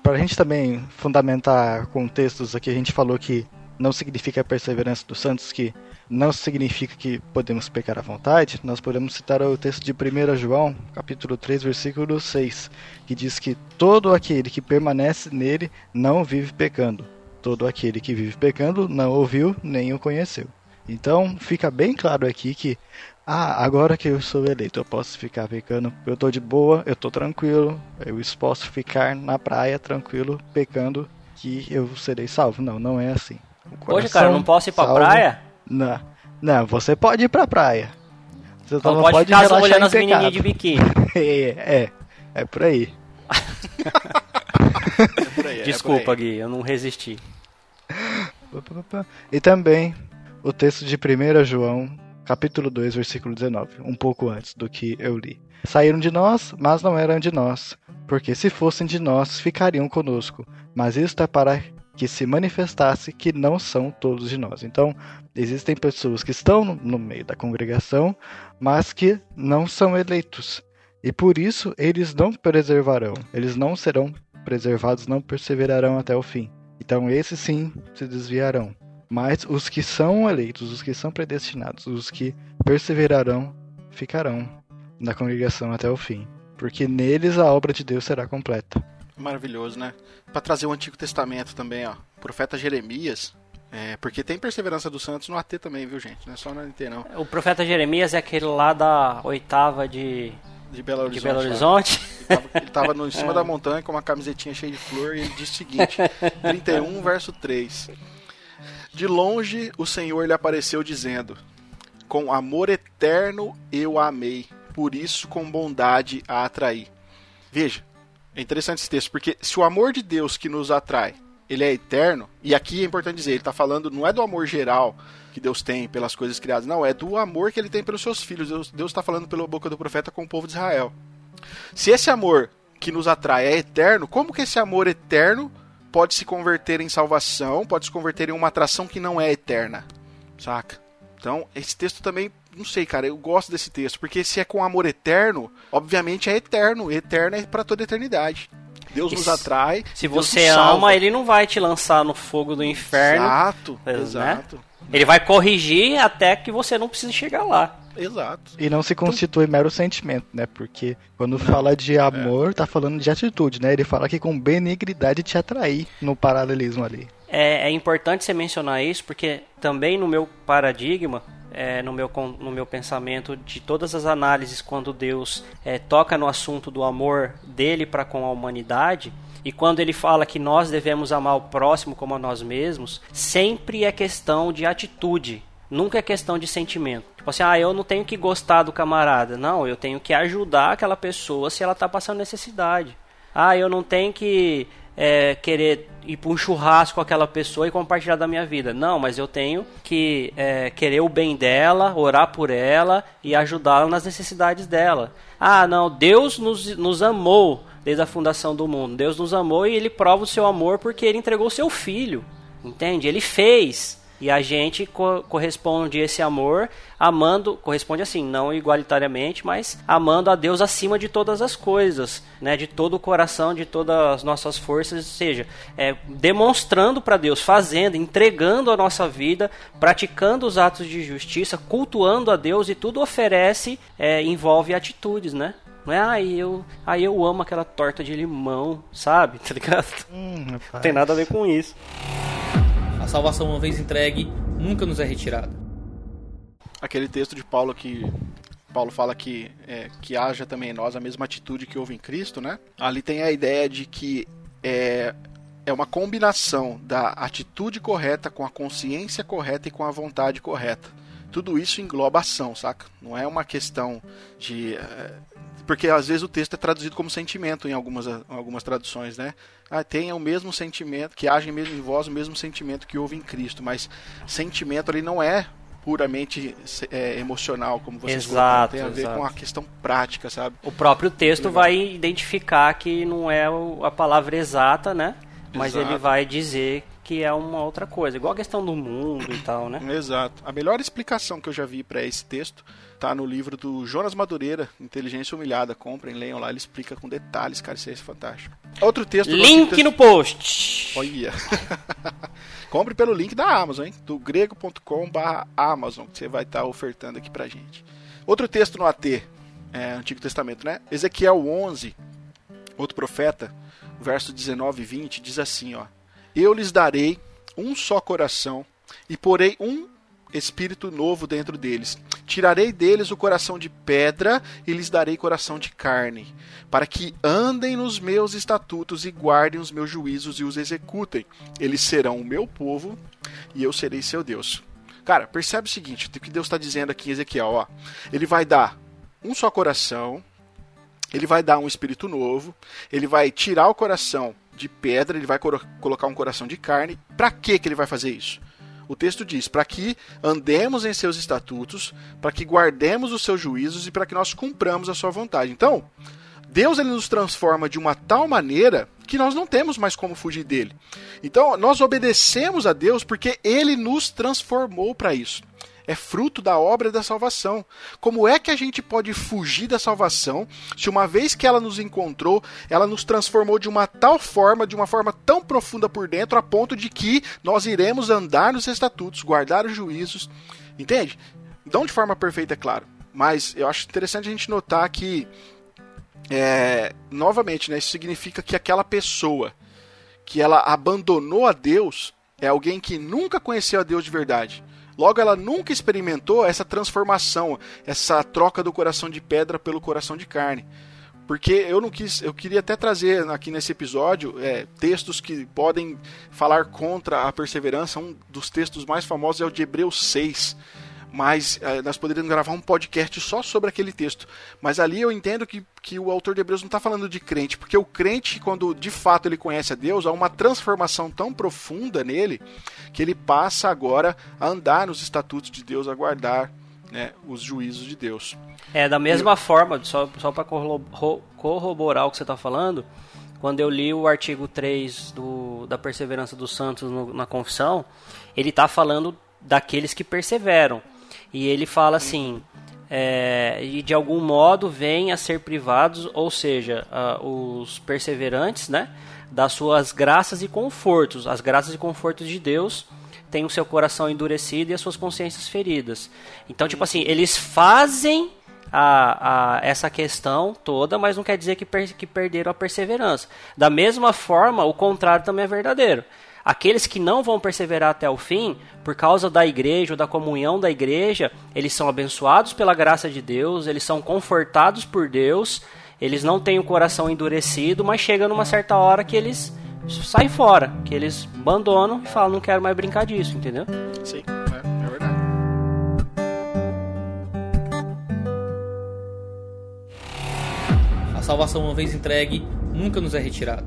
Para a gente também fundamentar com textos aqui, a gente falou que não significa a perseverança dos santos, que não significa que podemos pecar à vontade, nós podemos citar o texto de 1 João, capítulo 3, versículo 6, que diz que todo aquele que permanece nele não vive pecando. Todo aquele que vive pecando não ouviu nem o conheceu. Então fica bem claro aqui que ah, agora que eu sou eleito, eu posso ficar pecando, eu tô de boa, eu tô tranquilo, eu posso ficar na praia tranquilo, pecando, que eu serei salvo. Não, não é assim. Poxa, cara, não posso ir pra salvo. praia? Não. Não, você pode ir pra praia. Você então pode, pode ficar olhando as menininhas de biquíni. é, é, é por aí. é por aí Desculpa, é Gui, eu não resisti. E também o texto de 1 João, capítulo 2, versículo 19, um pouco antes do que eu li. Saíram de nós, mas não eram de nós, porque se fossem de nós, ficariam conosco. Mas isto é para que se manifestasse que não são todos de nós. Então, existem pessoas que estão no meio da congregação, mas que não são eleitos. E por isso eles não preservarão, eles não serão preservados, não perseverarão até o fim. Então, esses sim se desviarão. Mas os que são eleitos, os que são predestinados, os que perseverarão, ficarão na congregação até o fim. Porque neles a obra de Deus será completa. Maravilhoso, né? Para trazer o Antigo Testamento também, ó. O profeta Jeremias. É, porque tem perseverança dos santos no AT também, viu, gente? Não é só no AT, não. O profeta Jeremias é aquele lá da oitava de. De Belo Horizonte. De Belo Horizonte. Ele tava no, em cima é. da montanha com uma camisetinha cheia de flor e ele diz o seguinte: 31, verso 3. De longe o Senhor lhe apareceu dizendo: Com amor eterno eu a amei, por isso com bondade a atraí. Veja, é interessante esse texto, porque se o amor de Deus que nos atrai, ele é eterno, e aqui é importante dizer, ele está falando, não é do amor geral que Deus tem pelas coisas criadas, não, é do amor que ele tem pelos seus filhos. Deus está falando pela boca do profeta com o povo de Israel. Se esse amor que nos atrai é eterno, como que esse amor eterno pode se converter em salvação, pode se converter em uma atração que não é eterna? Saca? Então, esse texto também, não sei, cara, eu gosto desse texto, porque se é com amor eterno, obviamente é eterno, eterno é para toda a eternidade. Deus nos atrai. Se você ama, ele não vai te lançar no fogo do inferno. Exato, né? exato. Ele vai corrigir até que você não precise chegar lá. Exato. E não se constitui mero sentimento, né? Porque quando fala de amor, é. tá falando de atitude, né? Ele fala que com benigridade te atrair no paralelismo ali. É, é importante você mencionar isso, porque também no meu paradigma, é, no, meu, no meu pensamento de todas as análises quando Deus é, toca no assunto do amor dele para com a humanidade, e quando ele fala que nós devemos amar o próximo como a nós mesmos, sempre é questão de atitude, nunca é questão de sentimento. Tipo assim, ah, eu não tenho que gostar do camarada. Não, eu tenho que ajudar aquela pessoa se ela está passando necessidade. Ah, eu não tenho que é, querer ir para um churrasco com aquela pessoa e compartilhar da minha vida. Não, mas eu tenho que é, querer o bem dela, orar por ela e ajudá-la nas necessidades dela. Ah, não, Deus nos, nos amou desde a fundação do mundo. Deus nos amou e ele prova o seu amor porque ele entregou o seu filho. Entende? Ele fez. E a gente co corresponde esse amor amando, corresponde assim, não igualitariamente, mas amando a Deus acima de todas as coisas, né? De todo o coração, de todas as nossas forças, ou seja, é, demonstrando para Deus, fazendo, entregando a nossa vida, praticando os atos de justiça, cultuando a Deus e tudo oferece, é, envolve atitudes, né? Não é, aí ah, eu, aí eu amo aquela torta de limão, sabe? Tá ligado? Hum, não tem nada a ver com isso. A salvação, uma vez entregue, nunca nos é retirada. Aquele texto de Paulo que Paulo fala que, é, que haja também em nós a mesma atitude que houve em Cristo, né? Ali tem a ideia de que é, é uma combinação da atitude correta com a consciência correta e com a vontade correta. Tudo isso engloba ação, saca? Não é uma questão de. É, porque às vezes o texto é traduzido como sentimento em algumas, algumas traduções, né? ah, tenha o mesmo sentimento, que haja mesmo em vós o mesmo sentimento que houve em Cristo. Mas sentimento ali não é puramente é, emocional, como vocês exato, tem a ver exato. com a questão prática, sabe? O próprio texto vai identificar que não é a palavra exata, né? Mas exato. ele vai dizer que é uma outra coisa, igual a questão do mundo e tal, né? Exato. A melhor explicação que eu já vi para esse texto tá no livro do Jonas Madureira, Inteligência Humilhada. Comprem, leiam lá, ele explica com detalhes, cara, isso é fantástico. Outro texto. Link no post. Olha. Compre pelo link da Amazon, hein? Do grego.com/amazon, que você vai estar tá ofertando aqui pra gente. Outro texto no AT, é, Antigo Testamento, né? Ezequiel 11, outro profeta, verso 19 e 20, diz assim, ó: Eu lhes darei um só coração e porei um espírito novo dentro deles. Tirarei deles o coração de pedra e lhes darei coração de carne, para que andem nos meus estatutos e guardem os meus juízos e os executem. Eles serão o meu povo e eu serei seu Deus. Cara, percebe o seguinte, o que Deus está dizendo aqui em Ezequiel, ó. Ele vai dar um só coração, ele vai dar um espírito novo, ele vai tirar o coração de pedra, ele vai colocar um coração de carne. Para que ele vai fazer isso? O texto diz: para que andemos em seus estatutos, para que guardemos os seus juízos e para que nós cumpramos a sua vontade. Então, Deus ele nos transforma de uma tal maneira que nós não temos mais como fugir dele. Então, nós obedecemos a Deus porque ele nos transformou para isso é fruto da obra da salvação. Como é que a gente pode fugir da salvação se uma vez que ela nos encontrou, ela nos transformou de uma tal forma, de uma forma tão profunda por dentro, a ponto de que nós iremos andar nos estatutos, guardar os juízos, entende? Não de forma perfeita, é claro, mas eu acho interessante a gente notar que, é, novamente, né, isso significa que aquela pessoa que ela abandonou a Deus é alguém que nunca conheceu a Deus de verdade Logo, ela nunca experimentou essa transformação, essa troca do coração de pedra pelo coração de carne. Porque eu não quis, eu queria até trazer aqui nesse episódio é, textos que podem falar contra a perseverança. Um dos textos mais famosos é o de Hebreus 6. Mas uh, nós poderíamos gravar um podcast só sobre aquele texto. Mas ali eu entendo que, que o autor de Hebreus não está falando de crente, porque o crente, quando de fato ele conhece a Deus, há uma transformação tão profunda nele que ele passa agora a andar nos estatutos de Deus, a guardar né, os juízos de Deus. É, da mesma eu... forma, só, só para corroborar o que você está falando, quando eu li o artigo 3 do, da perseverança dos santos no, na confissão, ele está falando daqueles que perseveram. E ele fala assim: é, e de algum modo vêm a ser privados, ou seja, os perseverantes, né, das suas graças e confortos, as graças e confortos de Deus têm o seu coração endurecido e as suas consciências feridas. Então, tipo assim, eles fazem a, a, essa questão toda, mas não quer dizer que, per, que perderam a perseverança. Da mesma forma, o contrário também é verdadeiro. Aqueles que não vão perseverar até o fim, por causa da igreja ou da comunhão da igreja, eles são abençoados pela graça de Deus, eles são confortados por Deus, eles não têm o coração endurecido, mas chega numa certa hora que eles sai fora, que eles abandonam e falam, não quero mais brincar disso, entendeu? Sim, é, é verdade. A salvação, uma vez entregue, nunca nos é retirada.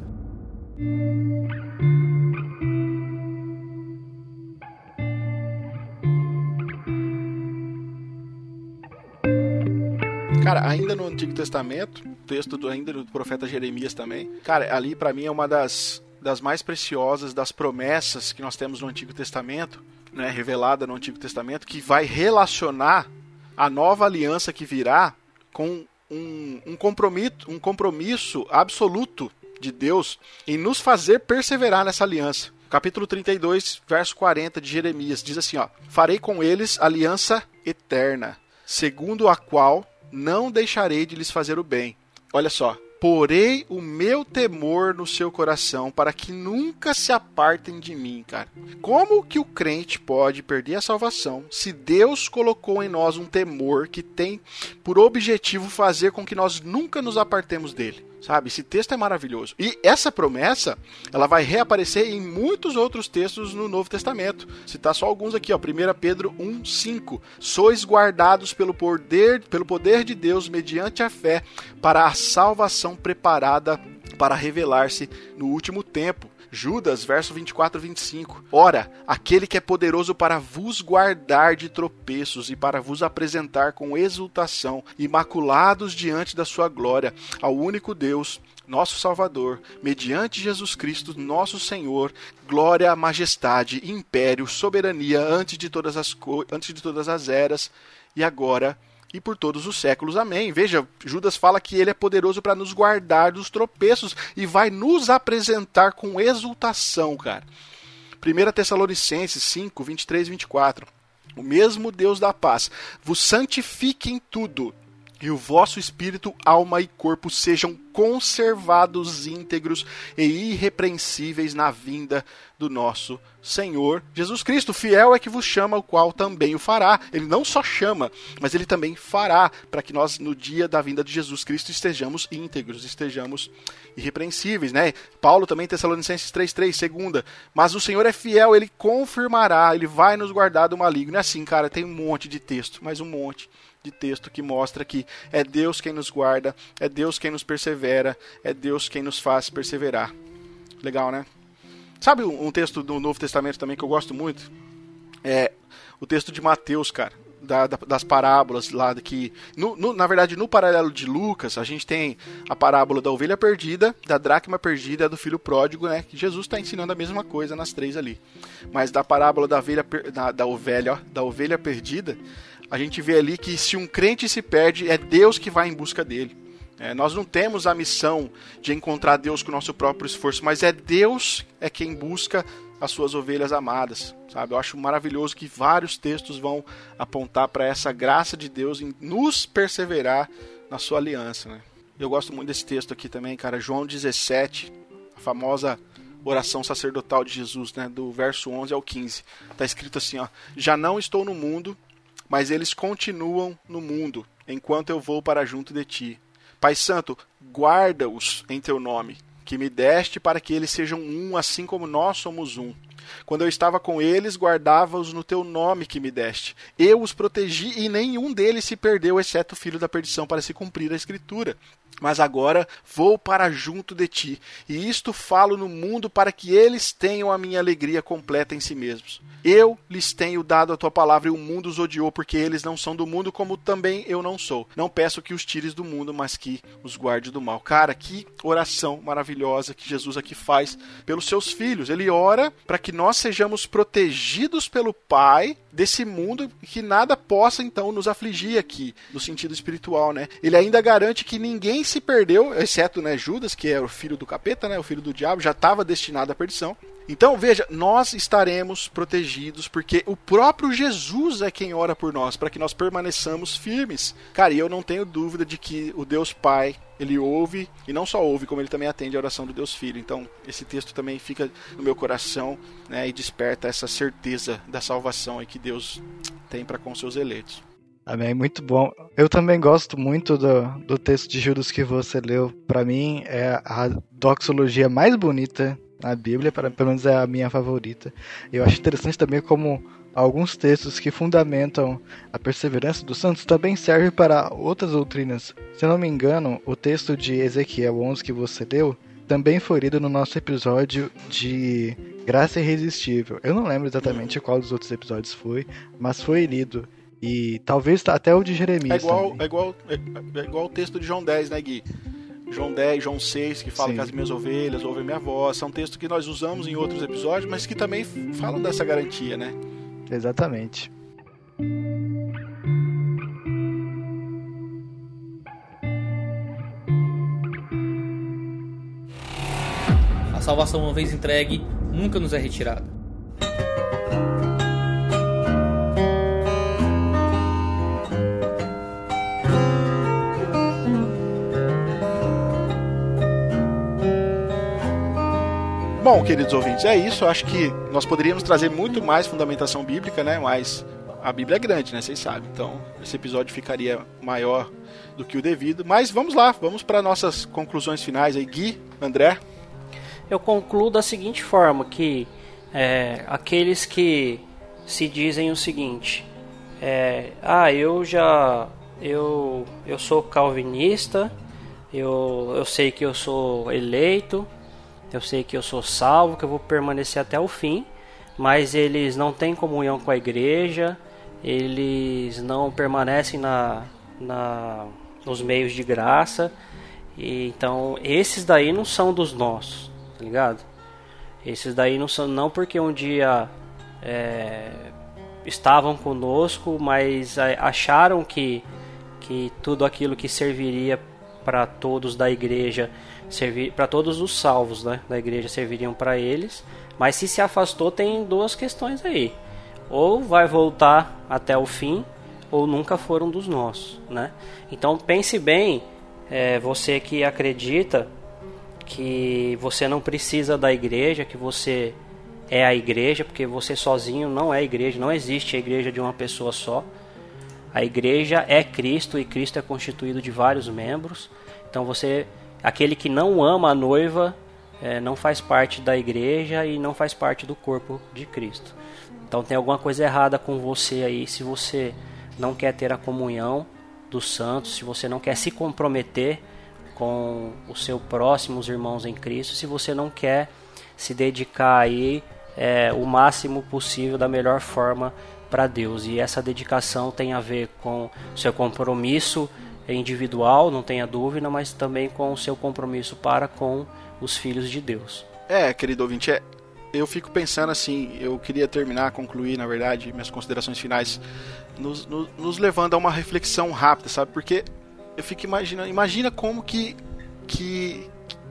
Cara, ainda no Antigo Testamento, texto do, ainda do profeta Jeremias também, cara, ali para mim é uma das das mais preciosas das promessas que nós temos no Antigo Testamento, né, revelada no Antigo Testamento, que vai relacionar a nova aliança que virá com um, um, compromisso, um compromisso absoluto de Deus em nos fazer perseverar nessa aliança. Capítulo 32, verso 40 de Jeremias diz assim: ó, Farei com eles aliança eterna, segundo a qual não deixarei de lhes fazer o bem. Olha só, Porei o meu temor no seu coração para que nunca se apartem de mim, cara. Como que o crente pode perder a salvação se Deus colocou em nós um temor que tem por objetivo fazer com que nós nunca nos apartemos dele? Sabe? Esse texto é maravilhoso. E essa promessa, ela vai reaparecer em muitos outros textos no Novo Testamento. Citar só alguns aqui, ó. 1 Pedro 1:5. Sois guardados pelo poder, pelo poder de Deus mediante a fé para a salvação preparada para revelar-se no último tempo. Judas, verso 24 e 25. Ora, aquele que é poderoso para vos guardar de tropeços e para vos apresentar com exultação, imaculados diante da sua glória, ao único Deus, nosso Salvador, mediante Jesus Cristo, nosso Senhor, glória, majestade, império, soberania antes de todas as antes de todas as eras e agora e por todos os séculos. Amém. Veja, Judas fala que ele é poderoso para nos guardar dos tropeços e vai nos apresentar com exultação, cara. 1 Tessalonicenses 5, 23 e 24. O mesmo Deus da paz vos santifique em tudo, e o vosso espírito, alma e corpo sejam conservados íntegros e irrepreensíveis na vinda do nosso Senhor Jesus Cristo. Fiel é que vos chama, o qual também o fará. Ele não só chama, mas ele também fará, para que nós, no dia da vinda de Jesus Cristo, estejamos íntegros, estejamos irrepreensíveis. Né? Paulo também, Tessalonicenses 3,3, segunda. Mas o Senhor é fiel, ele confirmará, ele vai nos guardar do maligno. É assim, cara, tem um monte de texto, mas um monte de texto que mostra que é Deus quem nos guarda, é Deus quem nos persevera, é Deus quem nos faz perseverar. Legal, né? Sabe um texto do Novo Testamento também que eu gosto muito? É o texto de Mateus, cara. Da, da, das parábolas lá que no, no, na verdade no paralelo de Lucas a gente tem a parábola da ovelha perdida da dracma perdida do filho pródigo né que Jesus está ensinando a mesma coisa nas três ali mas da parábola da ovelha da, da ovelha ó, da ovelha perdida a gente vê ali que se um crente se perde, é Deus que vai em busca dele. É, nós não temos a missão de encontrar Deus com o nosso próprio esforço, mas é Deus é quem busca as suas ovelhas amadas, sabe? Eu acho maravilhoso que vários textos vão apontar para essa graça de Deus em nos perseverar na sua aliança, né? Eu gosto muito desse texto aqui também, cara, João 17, a famosa oração sacerdotal de Jesus, né, do verso 11 ao 15. Tá escrito assim, ó: Já não estou no mundo, mas eles continuam no mundo, enquanto eu vou para junto de ti. Pai Santo, guarda-os em teu nome, que me deste para que eles sejam um, assim como nós somos um. Quando eu estava com eles, guardava-os no teu nome que me deste. Eu os protegi e nenhum deles se perdeu, exceto o filho da perdição, para se cumprir a escritura. Mas agora vou para junto de ti, e isto falo no mundo para que eles tenham a minha alegria completa em si mesmos. Eu lhes tenho dado a tua palavra e o mundo os odiou, porque eles não são do mundo, como também eu não sou. Não peço que os tires do mundo, mas que os guarde do mal. Cara, que oração maravilhosa que Jesus aqui faz pelos seus filhos. Ele ora para que nós sejamos protegidos pelo Pai desse mundo que nada possa então nos afligir aqui, no sentido espiritual, né? Ele ainda garante que ninguém se perdeu, exceto né, Judas, que é o filho do capeta, né, o filho do diabo, já estava destinado à perdição. Então, veja, nós estaremos protegidos porque o próprio Jesus é quem ora por nós, para que nós permaneçamos firmes. Cara, e eu não tenho dúvida de que o Deus Pai, ele ouve, e não só ouve, como ele também atende a oração do Deus Filho. Então, esse texto também fica no meu coração né, e desperta essa certeza da salvação que Deus tem para com seus eleitos. Amém, muito bom. Eu também gosto muito do, do texto de Judas que você leu. Para mim, é a doxologia mais bonita na Bíblia, para, pelo menos é a minha favorita. Eu acho interessante também como alguns textos que fundamentam a perseverança dos santos também servem para outras doutrinas. Se eu não me engano, o texto de Ezequiel 11 que você leu também foi lido no nosso episódio de Graça Irresistível. Eu não lembro exatamente qual dos outros episódios foi, mas foi lido. E talvez até o de Jeremias. É igual, é igual, é, é igual o texto de João 10, né, Gui? João 10, João 6, que fala Sim. que as minhas ovelhas ouvem minha voz. São textos que nós usamos em outros episódios, mas que também falam dessa garantia, né? Exatamente. A salvação, uma vez entregue, nunca nos é retirada. Bom, queridos ouvintes, é isso. Eu acho que nós poderíamos trazer muito mais fundamentação bíblica, né? Mas a Bíblia é grande, né? Vocês sabem. Então, esse episódio ficaria maior do que o devido. Mas vamos lá, vamos para nossas conclusões finais aí. Gui, André. Eu concluo da seguinte forma, que é, aqueles que se dizem o seguinte, é, ah, eu já, eu, eu sou calvinista, eu, eu sei que eu sou eleito, eu sei que eu sou salvo, que eu vou permanecer até o fim, mas eles não têm comunhão com a igreja, eles não permanecem na, na nos meios de graça. E, então, esses daí não são dos nossos, tá ligado? Esses daí não são, não porque um dia é, estavam conosco, mas acharam que, que tudo aquilo que serviria para todos da igreja servir para todos os salvos né, da igreja serviriam para eles. Mas se se afastou, tem duas questões aí: ou vai voltar até o fim, ou nunca foram dos nossos, né? Então pense bem, é, você que acredita que você não precisa da igreja, que você é a igreja, porque você sozinho não é igreja, não existe a igreja de uma pessoa só. A igreja é Cristo e Cristo é constituído de vários membros. Então você aquele que não ama a noiva é, não faz parte da igreja e não faz parte do corpo de Cristo. Então tem alguma coisa errada com você aí se você não quer ter a comunhão dos santos, se você não quer se comprometer com o seu próximo, os irmãos em Cristo, se você não quer se dedicar aí é, o máximo possível da melhor forma para Deus. E essa dedicação tem a ver com seu compromisso individual, não tenha dúvida, mas também com o seu compromisso para com os filhos de Deus. É, querido ouvinte, é, eu fico pensando assim, eu queria terminar, concluir, na verdade, minhas considerações finais, nos, nos, nos levando a uma reflexão rápida, sabe? Porque eu fico imaginando, imagina como que, que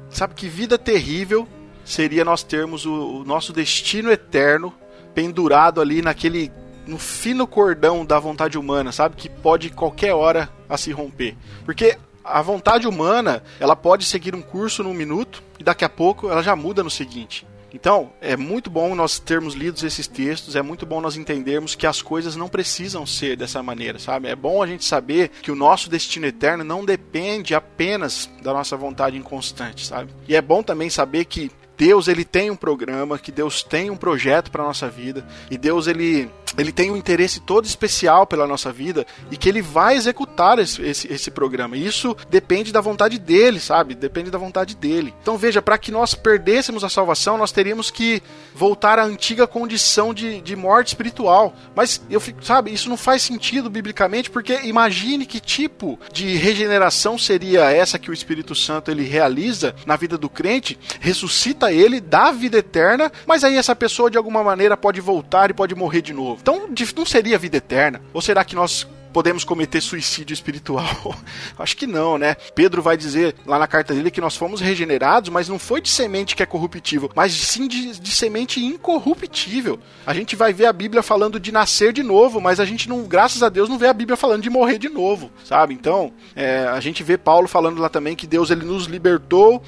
sabe, que vida terrível seria nós termos o, o nosso destino eterno pendurado ali naquele no fino cordão da vontade humana, sabe? Que pode qualquer hora a se romper. Porque a vontade humana, ela pode seguir um curso num minuto e daqui a pouco ela já muda no seguinte. Então, é muito bom nós termos lido esses textos, é muito bom nós entendermos que as coisas não precisam ser dessa maneira, sabe? É bom a gente saber que o nosso destino eterno não depende apenas da nossa vontade inconstante, sabe? E é bom também saber que Deus ele tem um programa, que Deus tem um projeto para nossa vida e Deus ele ele tem um interesse todo especial pela nossa vida e que ele vai executar esse, esse, esse programa. Isso depende da vontade dele, sabe? Depende da vontade dele. Então veja, para que nós perdêssemos a salvação, nós teríamos que voltar à antiga condição de, de morte espiritual. Mas eu fico, sabe, isso não faz sentido biblicamente, porque imagine que tipo de regeneração seria essa que o Espírito Santo ele realiza na vida do crente, ressuscita ele, dá vida eterna, mas aí essa pessoa de alguma maneira pode voltar e pode morrer de novo. Então não seria vida eterna? Ou será que nós podemos cometer suicídio espiritual? Acho que não, né? Pedro vai dizer lá na carta dele que nós fomos regenerados, mas não foi de semente que é corruptível, mas sim de, de semente incorruptível. A gente vai ver a Bíblia falando de nascer de novo, mas a gente não, graças a Deus, não vê a Bíblia falando de morrer de novo, sabe? Então, é, a gente vê Paulo falando lá também que Deus ele nos libertou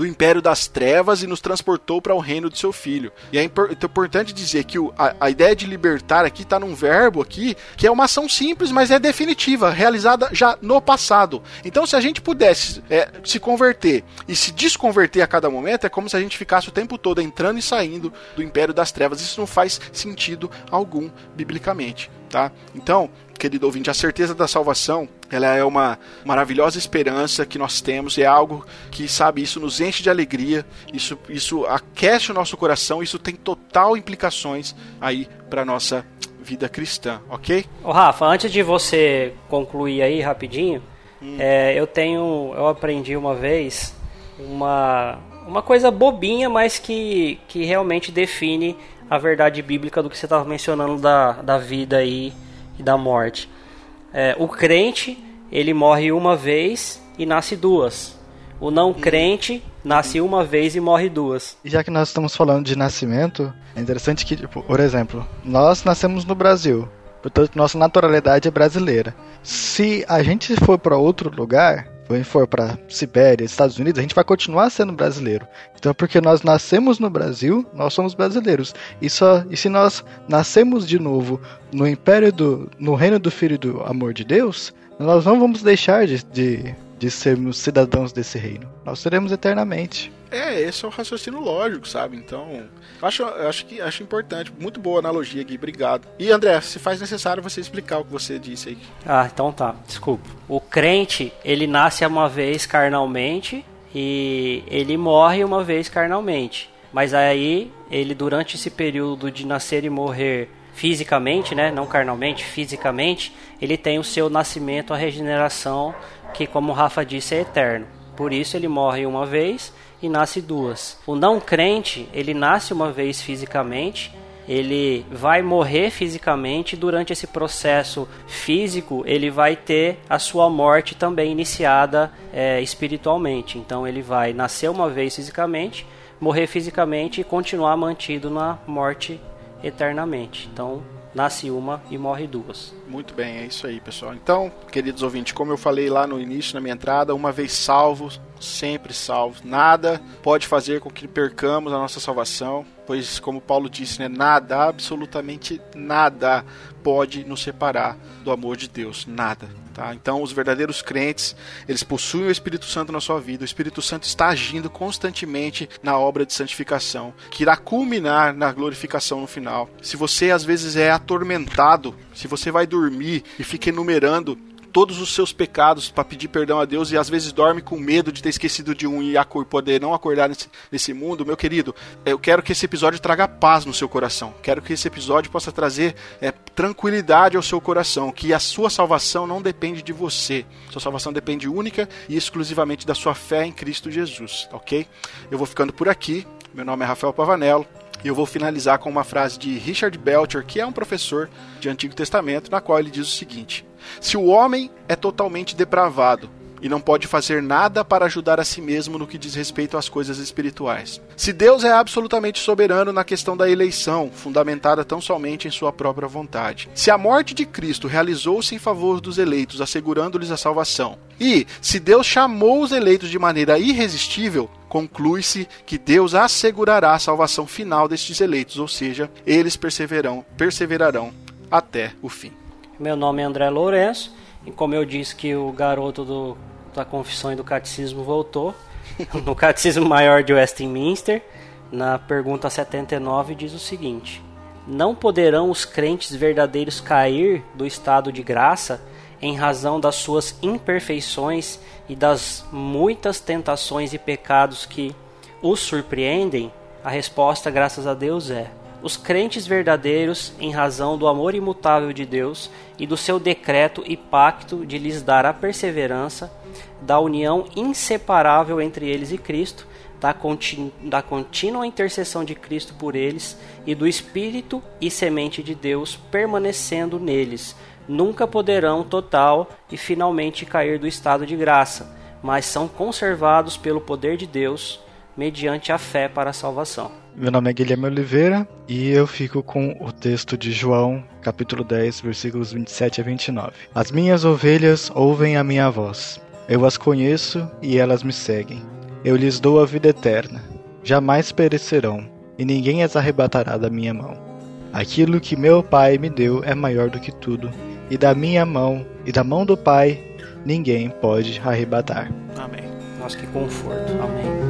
do império das trevas e nos transportou para o reino do seu filho. E é importante dizer que a, a ideia de libertar aqui está num verbo aqui que é uma ação simples, mas é definitiva, realizada já no passado. Então, se a gente pudesse é, se converter e se desconverter a cada momento, é como se a gente ficasse o tempo todo entrando e saindo do império das trevas. Isso não faz sentido algum biblicamente. Tá? Então, querido ouvinte, a certeza da salvação, ela é uma maravilhosa esperança que nós temos, é algo que, sabe, isso nos enche de alegria, isso, isso aquece o nosso coração, isso tem total implicações aí para nossa vida cristã, ok? Ô Rafa, antes de você concluir aí rapidinho, hum. é, eu tenho, eu aprendi uma vez uma, uma coisa bobinha, mas que, que realmente define a verdade bíblica do que você estava mencionando da, da vida aí e da morte. É, o crente, ele morre uma vez e nasce duas. O não crente nasce uma vez e morre duas. E já que nós estamos falando de nascimento, é interessante que, tipo, por exemplo, nós nascemos no Brasil. Portanto, nossa naturalidade é brasileira. Se a gente for para outro lugar, ou for para Sibéria, Estados Unidos, a gente vai continuar sendo brasileiro. Então, porque nós nascemos no Brasil, nós somos brasileiros. E, só, e se nós nascemos de novo no império do. no reino do Filho do amor de Deus, nós não vamos deixar de, de, de sermos cidadãos desse reino. Nós seremos eternamente. É, esse é um raciocínio lógico, sabe? Então, acho, acho que acho importante. Muito boa analogia, Gui. Obrigado. E André, se faz necessário você explicar o que você disse aí. Ah, então tá. Desculpa. O crente, ele nasce uma vez carnalmente e ele morre uma vez carnalmente. Mas aí, ele durante esse período de nascer e morrer fisicamente, né, não carnalmente, fisicamente, ele tem o seu nascimento, a regeneração, que como o Rafa disse é eterno. Por isso ele morre uma vez e nasce duas. O não crente, ele nasce uma vez fisicamente, ele vai morrer fisicamente durante esse processo físico ele vai ter a sua morte também iniciada é, espiritualmente então ele vai nascer uma vez fisicamente morrer fisicamente e continuar mantido na morte eternamente então nasce uma e morre duas. Muito bem, é isso aí, pessoal. Então, queridos ouvintes, como eu falei lá no início, na minha entrada, uma vez salvos, sempre salvos. Nada pode fazer com que percamos a nossa salvação, pois, como Paulo disse, né, nada, absolutamente nada pode nos separar do amor de Deus. Nada. Tá? Então, os verdadeiros crentes, eles possuem o Espírito Santo na sua vida. O Espírito Santo está agindo constantemente na obra de santificação, que irá culminar na glorificação no final. Se você às vezes é atormentado, se você vai dormir e fica enumerando todos os seus pecados para pedir perdão a Deus e às vezes dorme com medo de ter esquecido de um e poder não acordar nesse, nesse mundo, meu querido, eu quero que esse episódio traga paz no seu coração. Quero que esse episódio possa trazer é, tranquilidade ao seu coração, que a sua salvação não depende de você. Sua salvação depende única e exclusivamente da sua fé em Cristo Jesus, ok? Eu vou ficando por aqui. Meu nome é Rafael Pavanello. E eu vou finalizar com uma frase de Richard Belcher, que é um professor de Antigo Testamento, na qual ele diz o seguinte: se o homem é totalmente depravado e não pode fazer nada para ajudar a si mesmo no que diz respeito às coisas espirituais. Se Deus é absolutamente soberano na questão da eleição, fundamentada tão somente em sua própria vontade. Se a morte de Cristo realizou-se em favor dos eleitos, assegurando-lhes a salvação. E se Deus chamou os eleitos de maneira irresistível, conclui-se que Deus assegurará a salvação final destes eleitos, ou seja, eles perseverarão, até o fim. Meu nome é André Lourenço e como eu disse que o garoto do, da confissão e do catecismo voltou, no catecismo maior de Westminster, na pergunta 79 diz o seguinte: Não poderão os crentes verdadeiros cair do estado de graça em razão das suas imperfeições e das muitas tentações e pecados que os surpreendem? A resposta, graças a Deus, é: os crentes verdadeiros, em razão do amor imutável de Deus e do seu decreto e pacto de lhes dar a perseverança, da união inseparável entre eles e Cristo, da, da contínua intercessão de Cristo por eles e do Espírito e semente de Deus permanecendo neles, nunca poderão total e finalmente cair do estado de graça, mas são conservados pelo poder de Deus mediante a fé para a salvação. Meu nome é Guilherme Oliveira e eu fico com o texto de João, capítulo 10, versículos 27 a 29. As minhas ovelhas ouvem a minha voz. Eu as conheço e elas me seguem. Eu lhes dou a vida eterna. Jamais perecerão e ninguém as arrebatará da minha mão. Aquilo que meu Pai me deu é maior do que tudo, e da minha mão e da mão do Pai ninguém pode arrebatar. Amém. Nossa, que conforto. Amém.